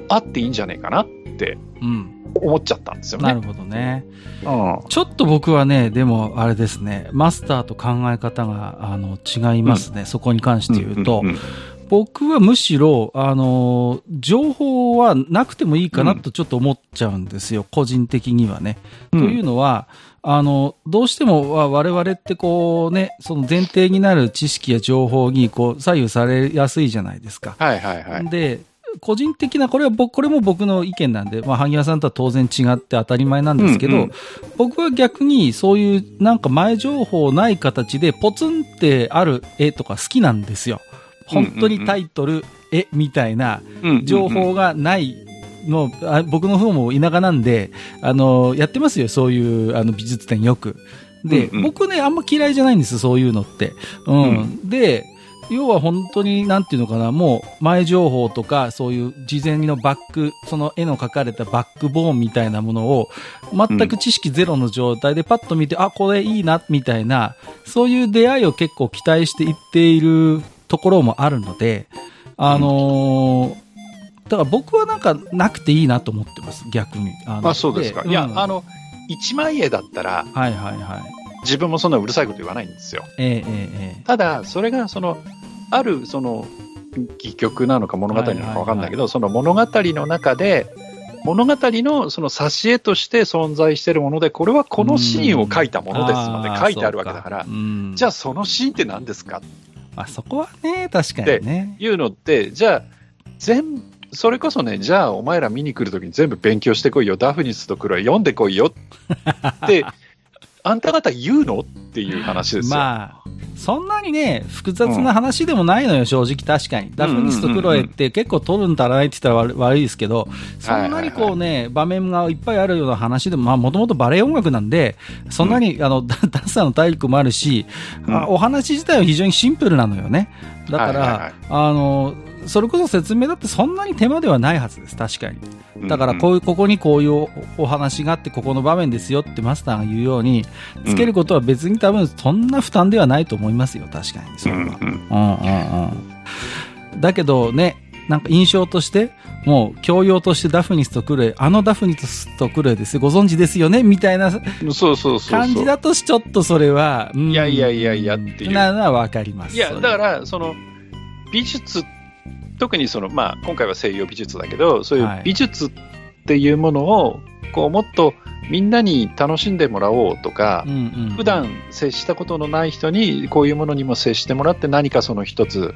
あっていいんじゃないかなってうん。思っちゃったんですよね。なるほどね。うんちょっと僕はね、でもあれですね、マスターと考え方があの違いますね、そこに関して言うと、んんん僕はむしろ、あの、情報はなくてもいいかなとちょっと思っちゃうんですよ、個人的にはね。うんというのは、あの、どうしてもわ我々ってこうね、その前提になる知識や情報にこう左右されやすいじゃないですか。はいはいはい。で、個人的な、これは僕、これも僕の意見なんで、まあ、萩谷さんとは当然違って当たり前なんですけど、うんうん僕は逆にそういうなんか前情報ない形でポツンってある絵とか好きなんですよ。本当にタイトル、絵みたいな情報がないの、あ僕の方も田舎なんで、あの、やってますよ、そういうあの美術展よく。で、うんうん僕ね、あんま嫌いじゃないんです、そういうのって。うん。で、要は本当に、なんていうのかな、もう前情報とか、そういう事前のバック、その絵の描かれたバックボーンみたいなものを、全く知識ゼロの状態でパッと見て、あ、これいいな、みたいな、そういう出会いを結構期待していっているところもあるので、あのーだから僕はなんかなくていいなと思ってます、逆に。あのあ、そうですか。いや、うんあの、一枚絵だったら、はいはいはい。自分もそんなうるさいこと言わないんですよ。えええええただ、それが、その、ある、その、戯曲なのか物語なのかわかんないけど、その物語の中で、物語のその挿絵として存在しているもので、これはこのシーンを書いたものですので書いてあるわけだから、じゃあそのシーンって何ですか？まあ、そこはね、確かにね。いうのって、じゃあ、全それこそね、じゃあお前ら見に来るときに全部勉強してこいよ、ダフニスとクロエ読んでこいよって、あんた方言うの？っていう話ですよ。まあ、そんなにね、複雑な話でもないのよ、正直確かに。ダフニスとクロエって結構取るん足らないって言ったら悪悪いですけど、そんなにこうね、場面がいっぱいあるような話でも、まあもともとバレエ音楽なんで、そんなに、あの、ダダンサーの体力もあるし、うん。あお話自体は非常にシンプルなのよね。だから、はいはいはい。あの、それこそ説明だってそんなに手間ではないはずです、確かに。だからこういう、ここにこういうおお話があって、ここの場面ですよってマスターが言うように、つけることは別に多分そんな負担ではないと思いますよ、確かに。それは。うんうんうん。だけどね、なんか印象として、もう教養としてダフニスとクロエ、あのダフニスとクロエですよ、ご存知ですよね、みたいなそうそうそうそう。感じだとし、ちょっとそれは、うんいやいやいやいやっていうなのはわかります。いや、だから、その、美術、特にその、まあ、今回は西洋美術だけど、そういうはい。美術っていうものを、こう、もっとみんなに楽しんでもらおうとかう、んうん、普段接したことのない人に、こういうものにも接してもらって、何かその一つ、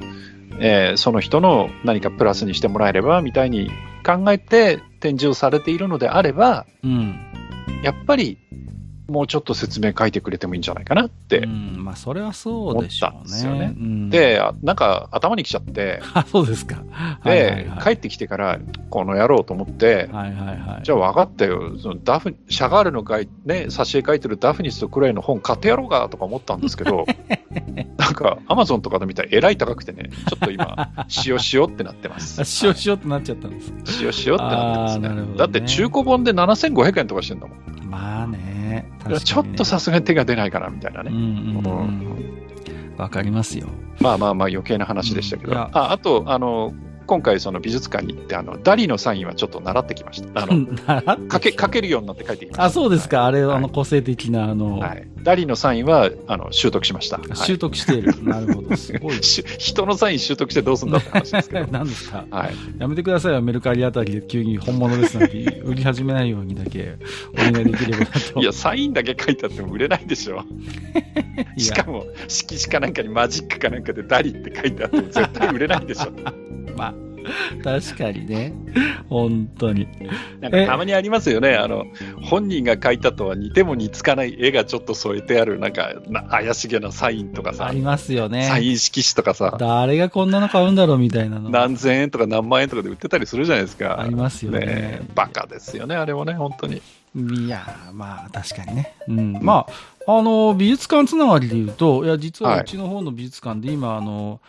えーその人の何かプラスにしてもらえれば、みたいに考えて展示をされているのであれば、うん、やっぱり、もうちょっと説明書いてくれてもいいんじゃないかなって。うん、まあ、それはそうでしょうね。ですよねうん、で、あなんか頭にきちゃって、あ、そうですか。で、はいはいはい帰ってきてから、この野郎と思って、はいはいはい。じゃあ分かったよ、そのダフシャガールの書い、ね、挿絵書いてるダフニスとクレイの本買ってやろうかとか思ったんですけど、なんかアマゾンとかで見たらえらい高くてね、ちょっと今、塩塩ってなってます。あ しようしようってなっちゃったんです。塩塩ってなってますねねだって中古本で7500円とかしてんだもん。まあね。ねちょっとさすがに手が出ないかなみたいなね。わかりますよ。まあまあまあ余計な話でしたけど。うんああと、あの、今回その美術館に行って、あの、ダリのサインはちょっと習ってきました。あの、習って書け、書けるようになって帰ってきました。あ、そうですか。あれ、はいあの、個性的な、あの、はい。ダリのサインは、あの、習得しました。はい習得している。なるほど。すごい。し人のサイン習得してどうすんだって話ですけど。何ですか？はい。やめてくださいよ、メルカリあたりで急に本物ですなんて売り始めないようにだけお願いできればなと。いや、サインだけ書いてあっても売れないでしょ。しかも、色紙かなんかにマジックかなんかでダリって書いてあっても絶対売れないでしょ。まあ、確かにね。本当に。なんかたまにありますよね。あの、本人が書いたとは似ても似つかない絵がちょっと添えてある、なんか、な怪しげなサインとかさあ、りますよね。サイン色紙とかさ、誰がこんなの買うんだろうみたいなの。何千円とか何万円とかで売ってたりするじゃないですか。ありますよねバカですよね、あれもね、本当に。いやー、まあ、確かにね。うん。まあ、あの、美術館つながりで言うと、いや、実ははいうちの方の美術館で今、あの、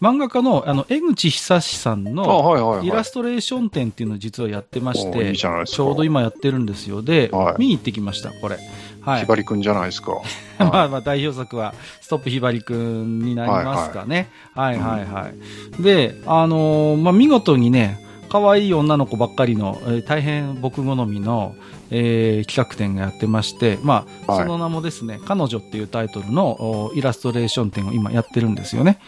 漫画家の、あの、江口久志さんあ、のはいはいはい。イラストレーション展っていうのを実はやってまして、ちょうど今やってるんですよ。で、はい見に行ってきました、これ。はいひ。ばりくんじゃないですか。まあまあ代表作は、ストップひばりくんになりますかね。はいはいはい。で、あのーまあ見事にね、可愛い女の子ばっかりの、えー大変僕好みの、えー企画展がやってまして、まあ、はいその名もですね、彼女っていうタイトルのおイラストレーション展を今やってるんですよね。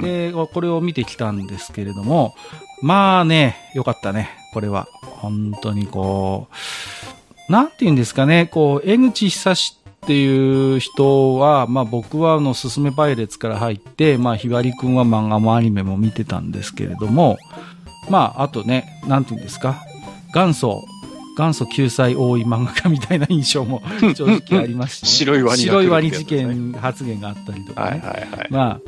で、これを見てきたんですけれども、まあね、よかったね、これは。本当にこう、なんて言うんですかね、こう、江口久志っていう人は、まあ僕はあの、すすめパイレーツから入って、まあひばりくんは漫画もアニメも見てたんですけれども、まああとね、なんて言うんですか、元祖、元祖救済多い漫画家みたいな印象も正直ありますし、ね、白いワニ白いワニ事件発言があったりとかね。はいはいはい。ま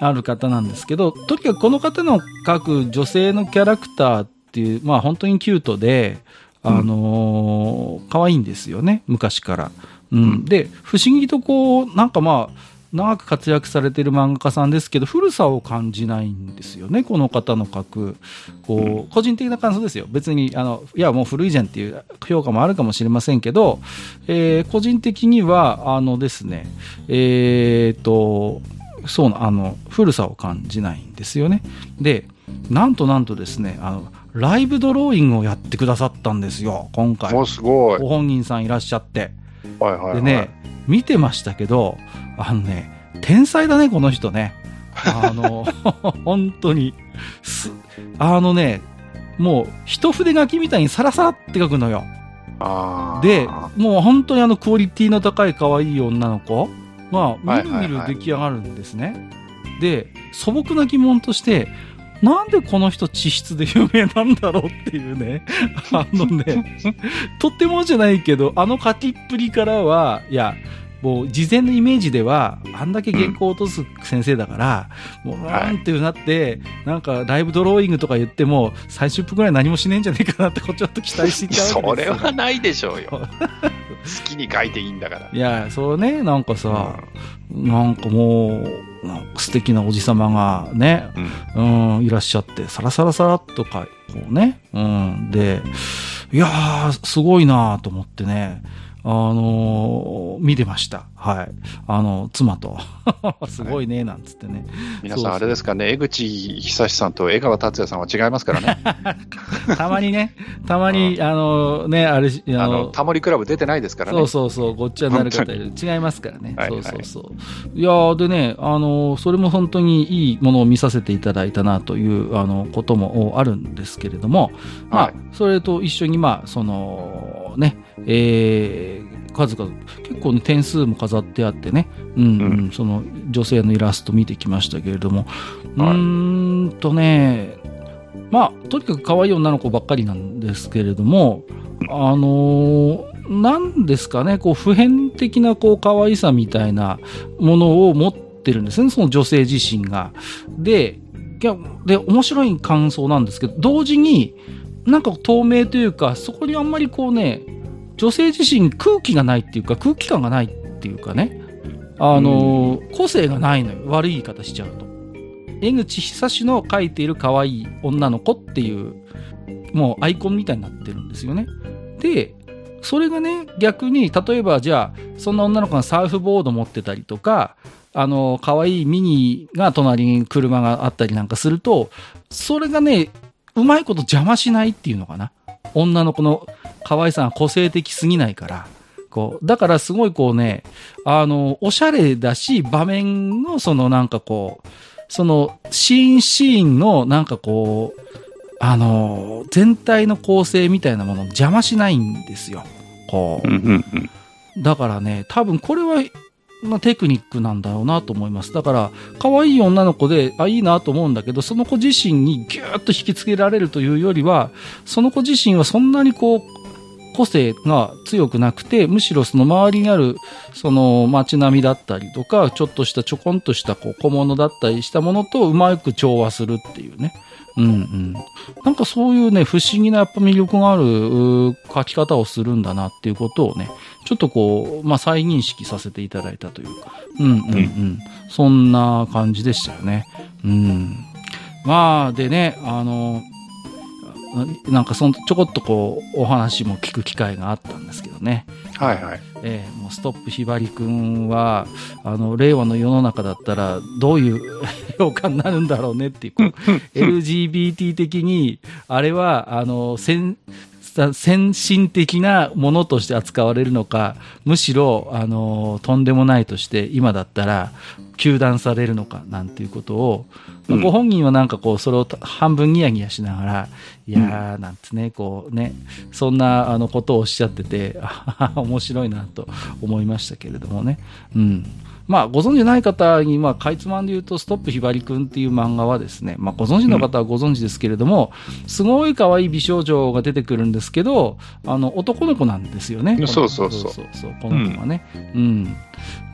あ、ある方なんですけど、とにかくこの方の描く女性のキャラクターっていう、まあ本当にキュートで、あのー可愛いんですよね、昔から。うん。で、不思議とこう、なんかまあ、長く活躍されてる漫画家さんですけど、古さを感じないんですよね、この方の描く。こう、個人的な感想ですよ。別に、あの、いや、もう古いじゃんっていう評価もあるかもしれませんけど、えー個人的には、あのですね、えーと、そうな、あの、古さを感じないんですよね。で、なんとなんとですね、あの、ライブドローイングをやってくださったんですよ、今回。お、すごい。ご本人さんいらっしゃって。はいはいはい。でね、見てましたけど、あのね、天才だね、この人ね。あの、本当に。す、あのね、もう、一筆書きみたいにサラサラって書くのよ。で、もう本当にあのクオリティの高い可愛い女の子が、はいはいはいみるみる出来上がるんですね。で、素朴な疑問として、なんでこの人地質で有名なんだろうっていうね。あのね、とってもじゃないけど、あの書きっぷりからは、いや、もう事前のイメージでは、あんだけ原稿を落とす先生だから、もう、うはいーんってなって、なんかライブドローイングとか言っても、最終分ぐらい何もしねえんじゃねえかなって、こうちょっと期待していたわそけですよ。れはないでしょうよ。好きに書いていいんだから。いや、そうね、なんかさ、なんかもう、素敵なおじ様がね、うん、いらっしゃって、サラサラサラっとか、こうね、うん、で、いやー、すごいなーと思ってね、あのー見てました。はい。あの、妻と。すごいね、なんつってね。皆さん、あれですかね、江口久志さんと江川達也さんは違いますからね。たまにね、たまに、あのね、あれ、ああの、タモリクラブ出てないですからね。そうそうそう、ごっちゃになる方いる違いますからね。はいはいそうそうそう。いやーでね、あのーそれも本当にいいものを見させていただいたなという、あの、こともあるんですけれども、まあ、はいそれと一緒に、まあ、その、ね、えー数々、結構ね、点数も飾ってあってね、うん、うん。うその、女性のイラスト見てきましたけれども、うはい。ーんとね、まあ、とにかく可愛い女の子ばっかりなんですけれども、あのーなんですかね、こう、普遍的な、こう、可愛さみたいなものを持ってるんですね、その女性自身が。で、いや、で、面白い感想なんですけど、同時に、なんか透明というか、そこにあんまりこうね、女性自身空気がないっていうか、空気感がないっていうかね、あのー個性がないのよ。悪い言い方しちゃうと。江口久志の描いている可愛い女の子っていう、もうアイコンみたいになってるんですよね。で、それがね、逆に、例えばじゃあ、そんな女の子がサーフボード持ってたりとか、あの、可愛いミニが隣に車があったりなんかすると、それがね、うまいこと邪魔しないっていうのかな？女の子の可愛さが個性的すぎないから。こう、だからすごいこうね、あの、おしゃれだし、場面のそのなんかこう、そのシーンシーンのなんかこう、あの、全体の構成みたいなものを邪魔しないんですよ。こう。だからね、多分これは、まあ、テクニックなんだろうなと思います。だから、可愛い女の子で、あ、いいなと思うんだけど、その子自身にギューッと引きつけられるというよりは、その子自身はそんなにこう、個性が強くなくて、むしろその周りにある、その街並みだったりとか、ちょっとしたちょこんとしたこう小物だったりしたものとうまく調和するっていうね。うんうん。なんかそういうね、不思議なやっぱ魅力がある書き方をするんだなっていうことをね、ちょっとこう、まあ再認識させていただいたというか、うんうんうん。そんな感じでしたよね。うん。まあ、でね、あの、なんかそのちょこっとこうお話も聞く機会があったんですけどね、はいはい。えーもうストップひばりくんはあの令和の世の中だったらどういう 評価になるんだろうねっていうこう LGBT 的にあれはあの先さ先進的なものとして扱われるのかむしろあのとんでもないとして今だったら糾弾されるのかなんていうことを、まあうんご本人はなんかこうそれを半分ニヤニヤしながらいやーなんつねこうねそんなあのことをおっしゃっててあはは面白いなと思いましたけれどもね。うんまあ、ご存知ない方に、まあ、かいつまんで言うと、ストップひばりくんっていう漫画はですね、まあ、ご存知の方はご存知ですけれども、すごい可愛い美少女が出てくるんですけど、あの、男の子なんですよね。そうそうそうそうそうこの子がね。うん。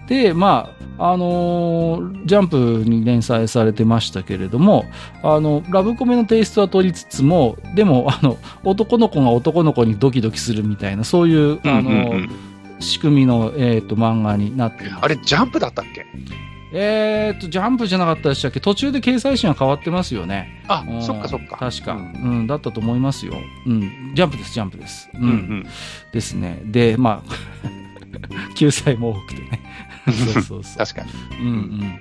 で、まあ、あのージャンプに連載されてましたけれども、あの、ラブコメのテイストは取りつつも、でも、あの、男の子が男の子にドキドキするみたいな、そういう、あの、うんうんうん仕組みの、えー、と漫画になってますあれ、ジャンプだったっけ？えー、と、ジャンプじゃなかったでしたっけ？途中で掲載誌が変わってますよね。あうん、そっかそっか。確か、ううんん、だったと思いますよ。うん。ジャンプです、ジャンプです。うん。うんうん。ですね。で、まあ、救済も多くてね。そうそうそう。確かに。うんうん。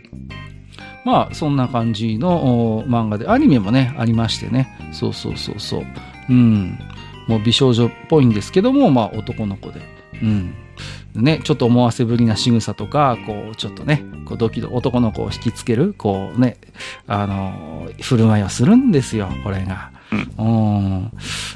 まあ、そんな感じのお漫画で、アニメもね、ありましてね。そうそうそうそう。うん。もう美少女っぽいんですけども、まあ、男の子で。うん。ね、ちょっと思わせぶりな仕草とか、こう、ちょっとね、こう、ドキドキ、男の子を引きつける、こうね、あの、振る舞いをするんですよ、これが。うん。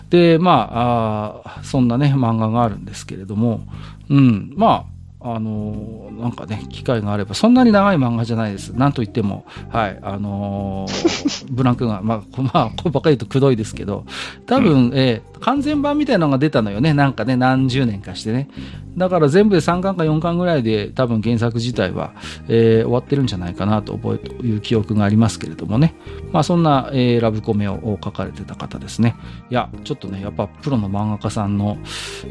で、まああー、そんなね、漫画があるんですけれども、うん、まあ、あのーなんかね、機会があれば、そんなに長い漫画じゃないです。なんといっても、はい、あのー ブランクが、まあ、こ まあ、こればっかり言うとくどいですけど、多分、えー完全版みたいなのが出たのよね。なんかね、何十年かしてね。だから全部で3巻か4巻ぐらいで、多分原作自体は、えー終わってるんじゃないかなと覚えという記憶がありますけれどもね。まあ、そんな、えーラブコメを書かれてた方ですね。いや、ちょっとね、やっぱプロの漫画家さんの、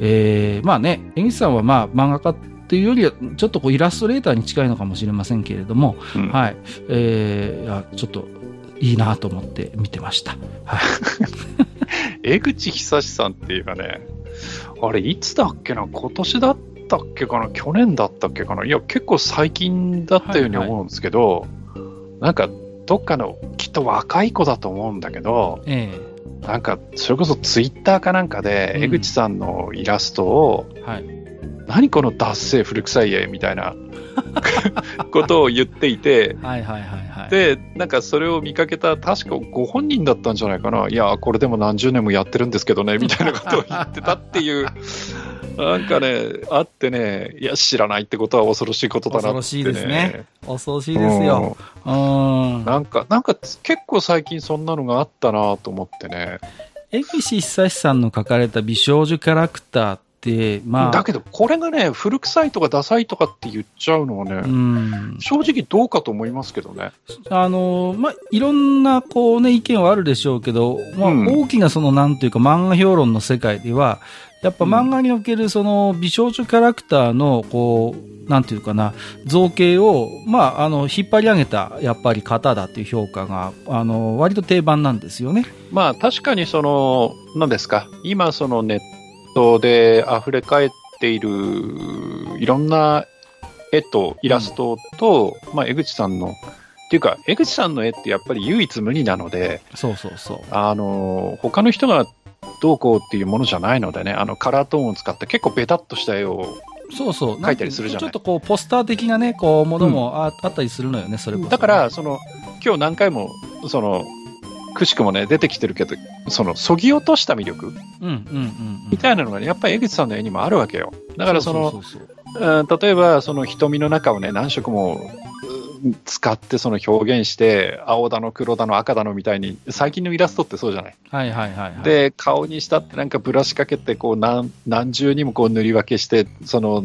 えーまあね、江口さんはまあ漫画家っていうよりは、ちょっとこうイラストレーターに近いのかもしれませんけれども、うん。はい、えーちょっといいなと思って見てました。はい。江口久志さんっていうかね、あれ、いつだっけな、今年だっったっけかな？去年だったっけかな？いや、結構最近だったように思うんですけど、なんか、どっかの、きっと若い子だと思うんだけど、えなんか、それこそツイッターかなんかで、うん。江口さんのイラストを、えはい。何この脱製古臭い絵みたいな ことを言っていて、はいはいはいはい。で、なんかそれを見かけた、確かご本人だったんじゃないかな。いや、これでも何十年もやってるんですけどね、みたいなことを言ってたっていう、なんかね、あってね、いや、知らないってことは恐ろしいことだなって、ね。恐ろしいですね。恐ろしいですよ。うんうん。。なんか、なんか結構最近そんなのがあったなと思ってね。江口久志さんの描かれた美少女キャラクターって、まあ、だけど、これがね、古臭いとかダサいとかって言っちゃうのはね、うん、正直どうかと思いますけどね。あのまあ、いろんなこう、ね、意見はあるでしょうけど、まあうん大きなそのなんていうか漫画評論の世界では、やっぱ漫画におけるその美少女キャラクターのこう、なんていうかな、造形を、まあ、あの、引っ張り上げた、やっぱり型だっていう評価が、あの、割と定番なんですよね。まあ確かにその、何ですか、今そのネットで溢れ返っているいろんな絵とイラストと、まあ江口さんの、っていうか、江口さんの絵ってやっぱり唯一無二なので、そうそうそう。あの、他の人がどうこうっていうものじゃないのでね、あのカラートーンを使って結構ベタっとした絵を、そうそう。描いたりするじゃない？ちょっとこう、ポスター的なね、こう、ものもあ,、あったりするのよね、それこそ。だから、、その、今日何回も、その、くしくもね、出てきてるけど、その、そぎ落とした魅力？うんうん。みたいなのがね、やっぱり江口さんの絵にもあるわけよ。だからその、ううそうそううん例えばその瞳の中をね、何色もうん使ってその表現して、青だの黒だの赤だのみたいに、最近のイラストってそうじゃない？はいはいはい、はい。で、顔にしたってなんかブラシかけて、こう何、何重にもこう塗り分けして、その、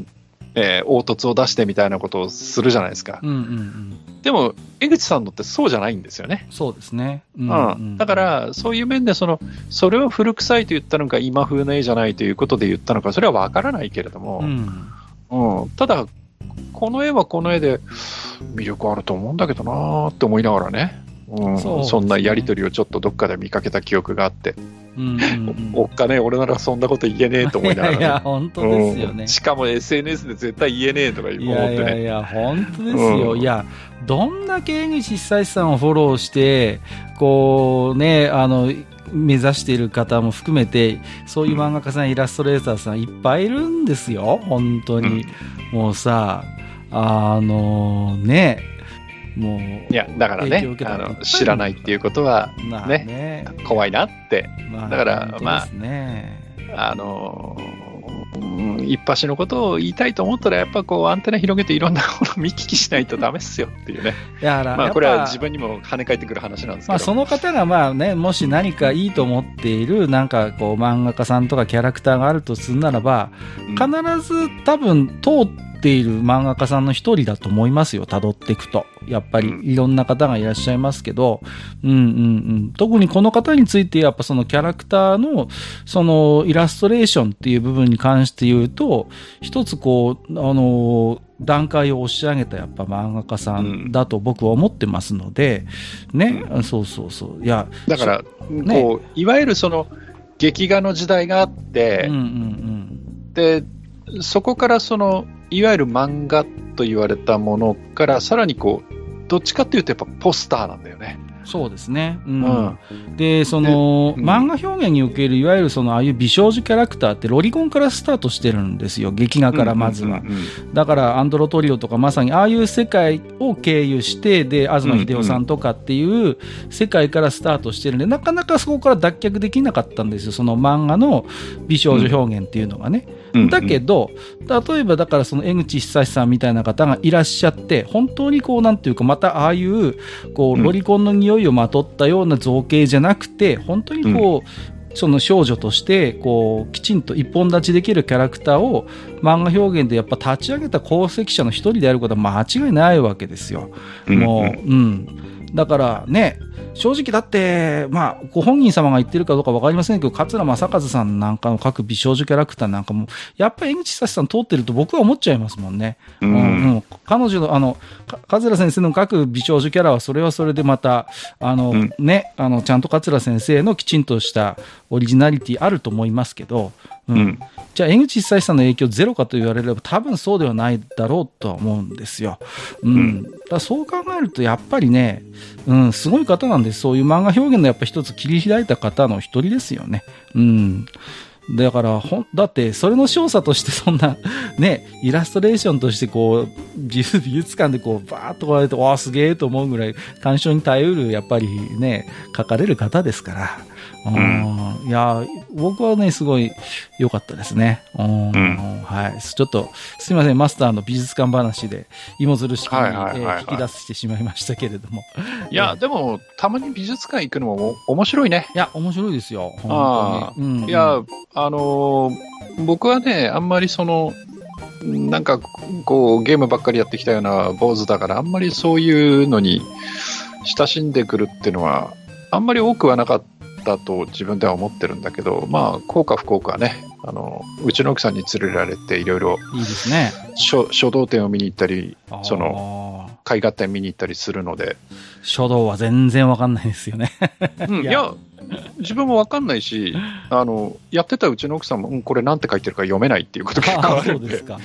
えー凹凸を出してみたいなことをするじゃないですか。うんうんうん。でも、江口さんのってそうじゃないんですよね。そうですね。ううんだか、ら、そういう面でその、それを古臭いと言ったのか、今風の絵じゃないということで言ったのか、それは分からないけれども、うん。うん、ただ、この絵はこの絵で魅力あると思うんだけどなーって思いながらね、うんそねそんなやりとりをちょっとどっかで見かけた記憶があって、うんうんうんおっかねえ、俺ならそんなこと言えねえと思いながら、ねいや本当ですよねうん。しかも SNS で絶対言えねえとか思っていやいやね。いや、本当ですよ。うんいや、どんだけ江口久志さんをフォローして、こうね、あの、目指している方も含めて、そういう漫画家さん、イラストレーターさんいっぱいいるんですよ。本当に。もうさ、あのね、もう、いや、だからねあの、知らないっていうことはまあねね。怖いなって、まあだから本当ですね。あのうん一発のことを言いたいと思ったら、やっぱこうアンテナ広げていろんなものを見聞きしないとダメっすよっていうね。まあこれは自分にも跳ね返ってくる話なんですけど。まあ、その方がまあね、もし何かいいと思っている、なんかこう漫画家さんとかキャラクターがあるとするならば、うん必ず多分通っている漫画家さんの一人だと思いますよ、辿っていくと。やっぱりうん。いろんな方がいらっしゃいますけど、うんうんうん。特にこの方についてやっぱそのキャラクターのそのイラストレーションっていう部分に関して言うと、一つこう、あの、段階を押し上げたやっぱ漫画家さんだと僕は思ってますので、ね、そうそうそう。いや、だから、ねこう、いわゆるその、劇画の時代があって、うんうん。で、そこからその、いわゆる漫画と言われたものから、さらにこう、どっちかっていうとやっぱポスターなんだよね。うん、そうですね。ううんん。で、その、うん漫画表現における、いわゆるその、ああいう美少女キャラクターってロリコンからスタートしてるんですよ。劇画からまずは。うんうんうんだから、アンドロトリオとかまさに、ああいう世界を経由して、で、東秀夫さんとかっていう世界からスタートしてるんで、なかなかそこから脱却できなかったんですよ。その漫画の美少女表現っていうのがね。うんだけど、例えばだからその江口久志さんみたいな方がいらっしゃって、本当にこうなんていうか、またああいう、こう、うんロリコンの匂いをまとったような造形じゃなくて、本当にこう、その少女として、こう、きちんと一本立ちできるキャラクターを漫画表現でやっぱ立ち上げた功績者の一人であることは間違いないわけですよ。もう、うん。だからね、正直だって、まあ、ご本人様が言ってるかどうかわかりませんけど、桂正和さんなんかの各美少女キャラクターなんかも、やっぱり江口久志さん通ってると僕は思っちゃいますもんね。ううんんうん。彼女の、あの、か桂先生の各美少女キャラは、それはそれでまた、あの、うん。ね、あの、ちゃんと桂先生のきちんとしたオリジナリティあると思いますけど、うんうん。じゃあ、江口久志さんの影響ゼロかと言われれば、多分そうではないだろうとは思うんですよ。うん。うんだからそう考えると、やっぱりね、うん、すごい方なんです。そういう漫画表現のやっぱ一つ切り開いた方の一人ですよね。うん。だから、ほん、だって、それの少佐としてそんな、ね、イラストレーションとしてこう、美術美術館でこう、バーッとこうやって、わあ、すげえと思うぐらい、鑑賞に耐えうる、やっぱりね、書かれる方ですから。うん。いや、僕はね、すごい良かったですね。うん。んはい。ちょっと、すいません、マスターの美術館話で、芋づる式に、引き出してしまいましたけれども。いや、でも、たまに美術館行くのもお面白いね。いや、面白いですよ。あ。うん、いや、あのー僕はね、あんまりその、なんか、こう、ゲームばっかりやってきたような坊主だから、あんまりそういうのに親しんでくるっていうのは、あんまり多くはなかったと自分では思ってるんだけど、まあ、効か不幸かね、あの、うちの奥さんに連れられて、いろいろいいですね。書書道展を見に行ったり、その、の、絵画展見に行ったりするので、書道は全然わかんないですよね。いやうんいや、自分もわかんないし、あの、やってたうちの奥さんも、うん、これなんて書いてるか読めないっていうこと結構ああるんで。そうですか。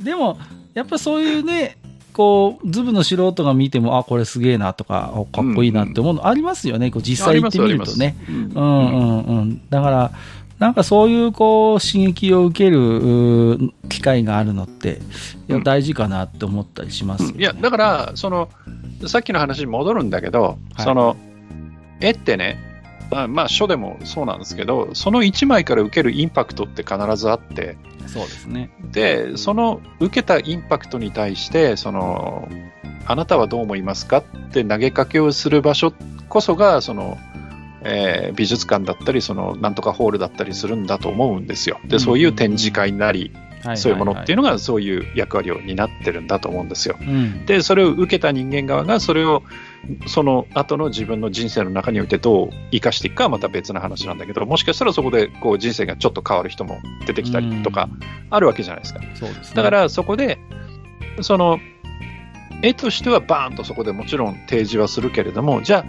でも、やっぱそういうね、こう、ズブの素人が見ても、あ、これすげえなとか、あかっこいいなって思うのありますよね。こう実際行ってみるとね。うん。うん。うん。だから、なんかそういうこう刺激を受ける機会があるのって、いやうん。大事かなって思ったりしますよね、うん。いや、だから、その、さっきの話に戻るんだけど、はい。その、絵ってね、あまあ、書でもそうなんですけど、その1枚から受けるインパクトって必ずあって、そうですね。で、その受けたインパクトに対して、その、あなたはどう思いますかって投げかけをする場所こそが、その、えー美術館だったり、その、なんとかホールだったりするんだと思うんですよ。で、そういう展示会なり、そういうものっていうののが、そういう役割を担ってるんだと思うんですよ。うん、で、それを受けた人間側が、それを、その後の自分の人生の中においてどう生かしていくかはまた別の話なんだけど、もしかしたらそこでこう人生がちょっと変わる人も出てきたりとかあるわけじゃないですか。そうですね。だからそこで、その、絵としてはバーンとそこでもちろん提示はするけれども、じゃあ、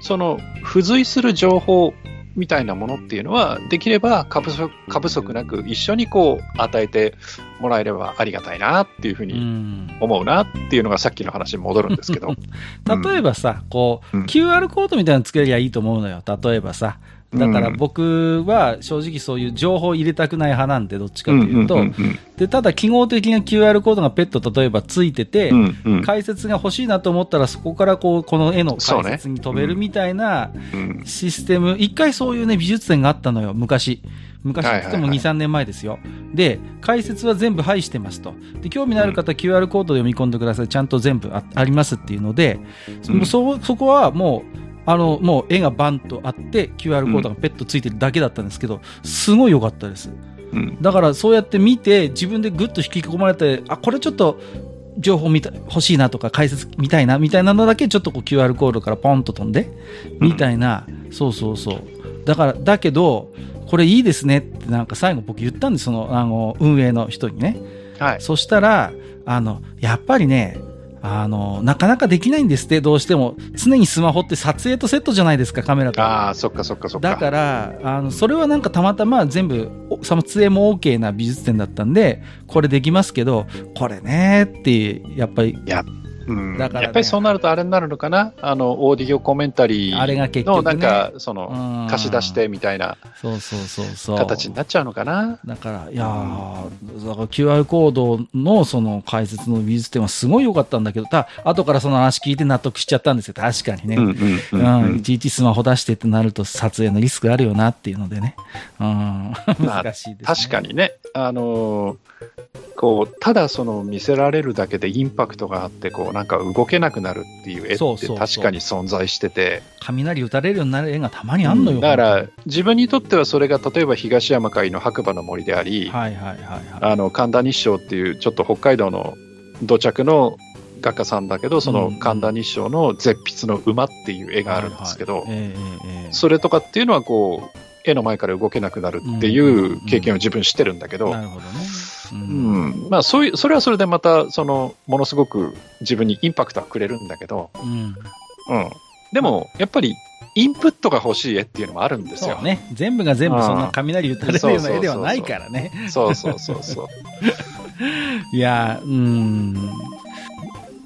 その付随する情報みたいなものっていうのは、できれば過不足過不足なく一緒にこう与えてもらえればありがたいなっていうふううにん、思うなっていうのがさっきの話に戻るんですけど。例えばさ、こう、うん QR コードみたいなのつけりゃいいと思うのよ。例えばさ。だからうん。僕は正直そういう情報を入れたくない派なんで、どっちかというと、で、ただ記号的な QR コードがペット例えばついてて、解説が欲しいなと思ったらそこからこう、この絵の解説に飛べるみたいなうん。システム、一回そういうね、美術展があったのよ、昔。昔って言っても2、はいはいはい。3年前ですよ。で、解説は全部配してますと。で、興味のある方、QR コードで読み込んでください。ちゃんと全部あありますっていうので、そ、そこはもう、あの、もう絵がバンとあって、QR コードがペットついてるだけだったんですけど、すごい良かったです。うんだからそうやって見て、自分でぐっと引き込まれて、あ、これちょっと、情報見た欲しいなとか解説見たいなみたいなのだけちょっとこう QR コードからポンと飛んで、みたいな、そうそうそう。だから、だけど、これいいですねってなんか最後僕言ったんです、その、あの、運営の人にね。はい。そしたら、あの、やっぱりね、あの、なかなかできないんですって、どうしても。常にスマホって撮影とセットじゃないですか、カメラと。ああ、そっかそっかそっか。だから、あの、それはなんかたまたま全部、お撮影も OK な美術展だったんで、これできますけど、これねって、やっぱり、うん。だからね。やっぱりそうなるとあれになるのかな？あの、オーディオコメンタリあれーのなんか、その、うん。貸し出してみたいな。そうそうそうそう。形になっちゃうのかな？だから、いやー、だから QR コードのその解説の美術展はすごい良かったんだけど、た後からその話聞いて納得しちゃったんですよ。確かにね。うんうんうん。うん。いちいちスマホ出してってなると撮影のリスクあるよなっていうのでね。うん、まあ難しいです、ね。確かにね、あのーこう、ただその見せられるだけでインパクトがあって、こう、なんか動けなくなるっていう絵って確かに存在してて、雷打たれるようになる絵がたまにあんのよ。だから、自分にとってはそれが例えば東山海の白馬の森であり、神田日照っていうちょっと北海道の土着の画家さんだけど、その神田日照の絶筆の馬っていう絵があるんですけど、それとかっていうのはこう、絵の前から動けなくなるっていう経験を自分してるんだけど、なるほどね。ううんまあそういう、それはそれでまた、その、ものすごく自分にインパクトはくれるんだけど、うん。うん。でも、やっぱり、インプットが欲しい絵っていうのもあるんですよ。ね。全部が全部そんな雷打たれるような絵ではないからね。そうそうそうそう。いや、うん。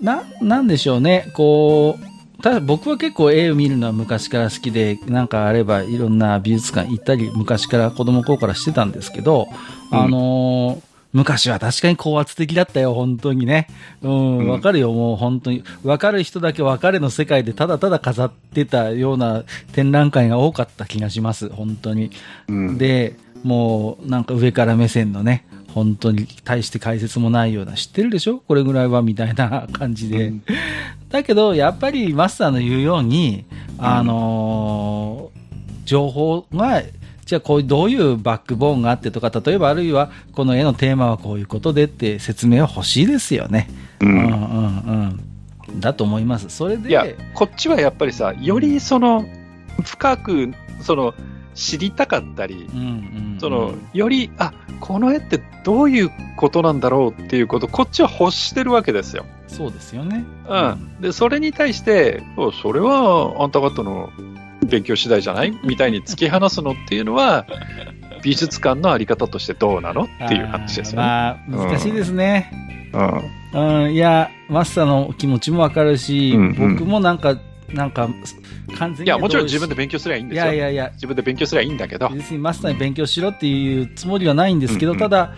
な、なんでしょうね。こう、ただ僕は結構絵を見るのは昔から好きで、なんかあればいろんな美術館行ったり、昔から子供頃からしてたんですけど、うんあのー昔は確かに高圧的だったよ、本当にね。うん、うんわかるよ、もう本当に。わかる人だけ別れの世界でただただ飾ってたような展覧会が多かった気がします、本当に。うん、で、もうなんか上から目線のね、本当に対して解説もないような、知ってるでしょ？これぐらいはみたいな感じで。うんだけど、やっぱりマスターの言うように、あのー情報が、じゃあこういうどういうバックボーンがあってとか、例えばあるいはこの絵のテーマはこういうことでって説明は欲しいですよね。ううんんうんうん。だと思います。それで、いや、こっちはやっぱりさ、よりその、深く、その、知りたかったり、うんうんうんその、より、あ、この絵ってどういうことなんだろうっていうこと、こっちは欲してるわけですよ。そうですよね。うん。で、それに対して、おそれはあんた方の勉強次第じゃない？みたいに突き放すのっていうのは、美術館のあり方としてどうなの？っていう話ですよね。まあ、難しいですね。うん。うん、いや、マスターの気持ちもわかるし、うんうん僕もなんか、なんか、完全に。いや、もちろん自分で勉強すればいいんいですよ。やいやいや、自分で勉強すればいいんだけど。別にマスターに勉強しろっていうつもりはないんですけど、うんうんただ、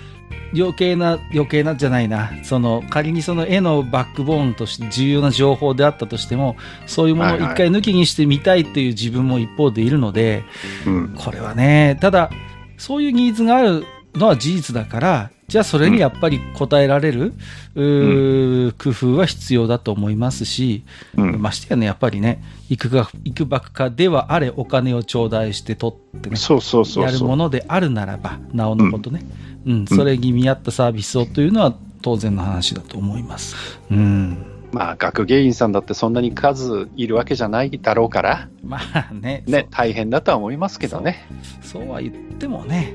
余計な、余計なじゃないな、その、仮にその絵のバックボーンとして重要な情報であったとしても、そういうものをはいはい一回抜きにしてみたいっていう自分も一方でいるので、うん。これはね、ただ、そういうニーズがあるのは事実だから、じゃあそれにやっぱり応えられる、うー工夫は必要だと思いますし、うん。ましてやね、やっぱりね、いくが、いくばくかではあれ、お金を頂戴して取ってね、そうそうそう。やるものであるならば、なおのことね、うん、それに見合ったサービスをというのは当然の話だと思います。うん。まあ、学芸員さんだってそんなに数いるわけじゃないだろうから、まあね、ね、大変だとは思いますけどね。そうは言ってもね、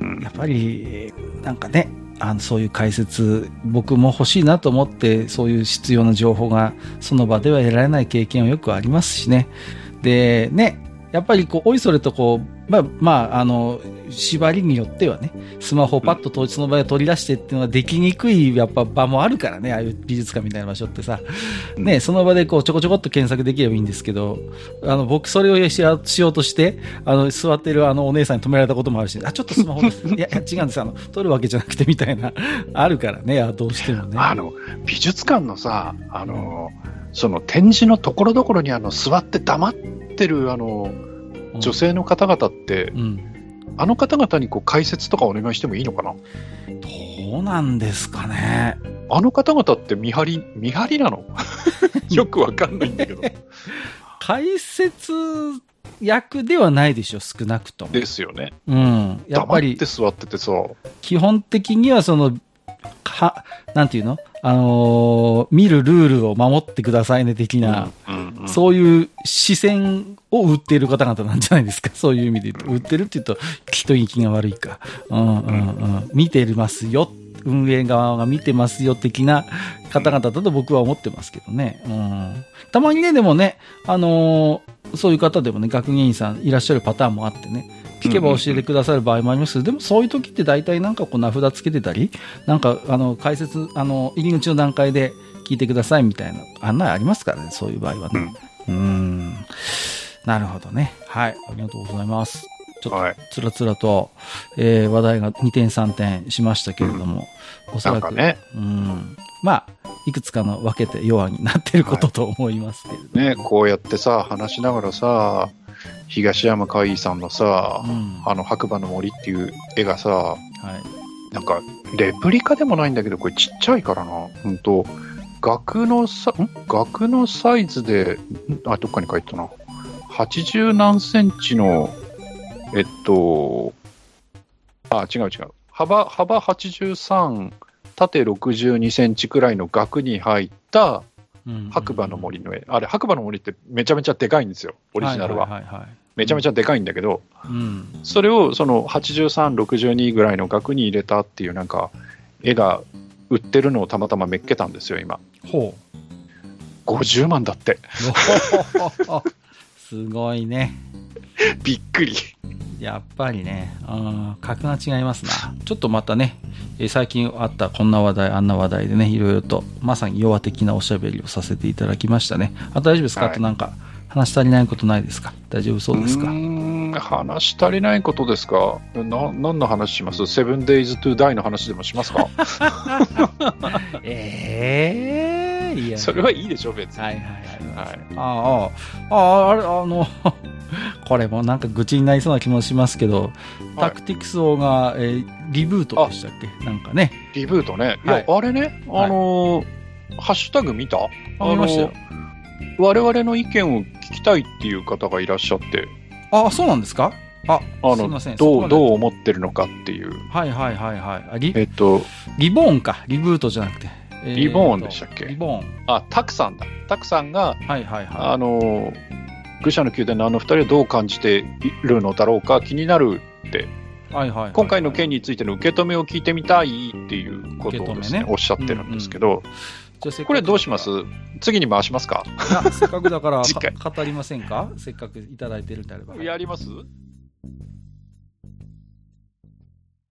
うんやっぱり、なんかね、あのそういう解説、僕も欲しいなと思って、そういう必要な情報がその場では得られない経験はよくありますしね。で、ね、やっぱりこう、おいそれとこう、まあ、まあ、あの、縛りによってはね、スマホをパッと当日の場で取り出してっていうのができにくいやっぱ場もあるからね、ああいう美術館みたいな場所ってさ、ね、その場でこうちょこちょこっと検索できればいいんですけど、あの、僕それをしようしようとして、あの、座ってるあのお姉さんに止められたこともあるし、あ、ちょっとスマホ いや、いや違うんです、あの、撮るわけじゃなくてみたいな、あるからね、あどうしてもね。あの、美術館のさ、あの、その展示のところどころにあの、座って黙ってるあの、うん。女性の方々って、うん。あの方々にこう解説とかお願いしてもいいのかな？どうなんですかね。あの方々って見張り、見張りなの？よくわかんないんだけど。解説役ではないでしょ、少なくとも。ですよね。うん。やっぱり黙って、座っててさ、基本的にはその、は、なんていうの？あのー見るルールを守ってくださいね、的な、うんうんそういう視線を売っている方々なんじゃないですか？そういう意味で言うと。売ってるって言うと、一息が悪いか。うんうんうん。見てますよ。運営側が見てますよ、的な方々だと僕は思ってますけどね。うん。たまにね、でもね、あのーそういう方でもね、学芸員さんいらっしゃるパターンもあってね。聞けば教えてくださる場合もありますけど、でもそういう時って大体なんかこう名札つけてたり、なんかあの解説、あの入り口の段階で聞いてくださいみたいな案内ありますからね、そういう場合はね。うーん。なるほどね。はい。ありがとうございます。ちょっはい。とつらつらと、えー話題が2点3点しましたけれども、おそらく、ね、うん。まあ、いくつかの分けて弱になってることと思いますけれど、ね、こうやってさ、話しながらさ、東山海さんのさ、うん。あの白馬の森っていう絵がさ、はい。なんか、レプリカでもないんだけど、これちっちゃいからな。ほんと、額のさ、ん？額のサイズで、んあ、どっかに書いてたな。80何センチの、えっと、あ、違う違う。幅、幅83、縦62センチくらいの額に入ったうん白馬の森の絵。あれ、白馬の森ってめちゃめちゃでかいんですよ、オリジナルは。はいはいはいはいめちゃめちゃでかいんだけど、うん。それをその83、62ぐらいの額に入れたっていうなんか絵が売ってるのをたまたまめっけたんですよ、今。ほ50万だって。う。すごいね。びっくり。やっぱりね、うん、格が違いますな。ちょっとまたね、えー最近あったこんな話題、あんな話題でね、いろいろと、まさに弱的なおしゃべりをさせていただきましたね。あ大丈夫ですか、はい。あとなんか、話し足りないことないですか？大丈夫そうですか？話し足りないことですか？な何の話します？セブンデイズ・トゥ・ダイの話でもしますか？ええいや。それはいいでしょ、別に。はいはいはい。はいああ、ああ、あれ、あの、これもなんか愚痴になりそうな気もしますけど、タクティクス王が、えーリブートでしたっけ？なんかね。リブートね。いや、はいあれね、あのーハッシュタグ見た？あ見ましたよ。我々の意見を聞きたいっていう方がいらっしゃって、あ、そうなんですか？あ、あのすいません。どうどう思ってるのかっていう。はいはいはいはい。あリえっと、リボーンか。リブートじゃなくて。リボーンでしたっけ？リボーン。あ、タクさんだ。タクさんが、はいはいはあのー、愚者の宮殿のあの二人はどう感じているのだろうか気になるって、い。はいはいはい。今回の件についての受け止めを聞いてみたいっていうことをですね、ね。おっしゃってるんですけど、じゃあせっかくこれどうします？次に回しますか？せっかくだから 語りませんか？せっかくいただいてるんであれば。やります？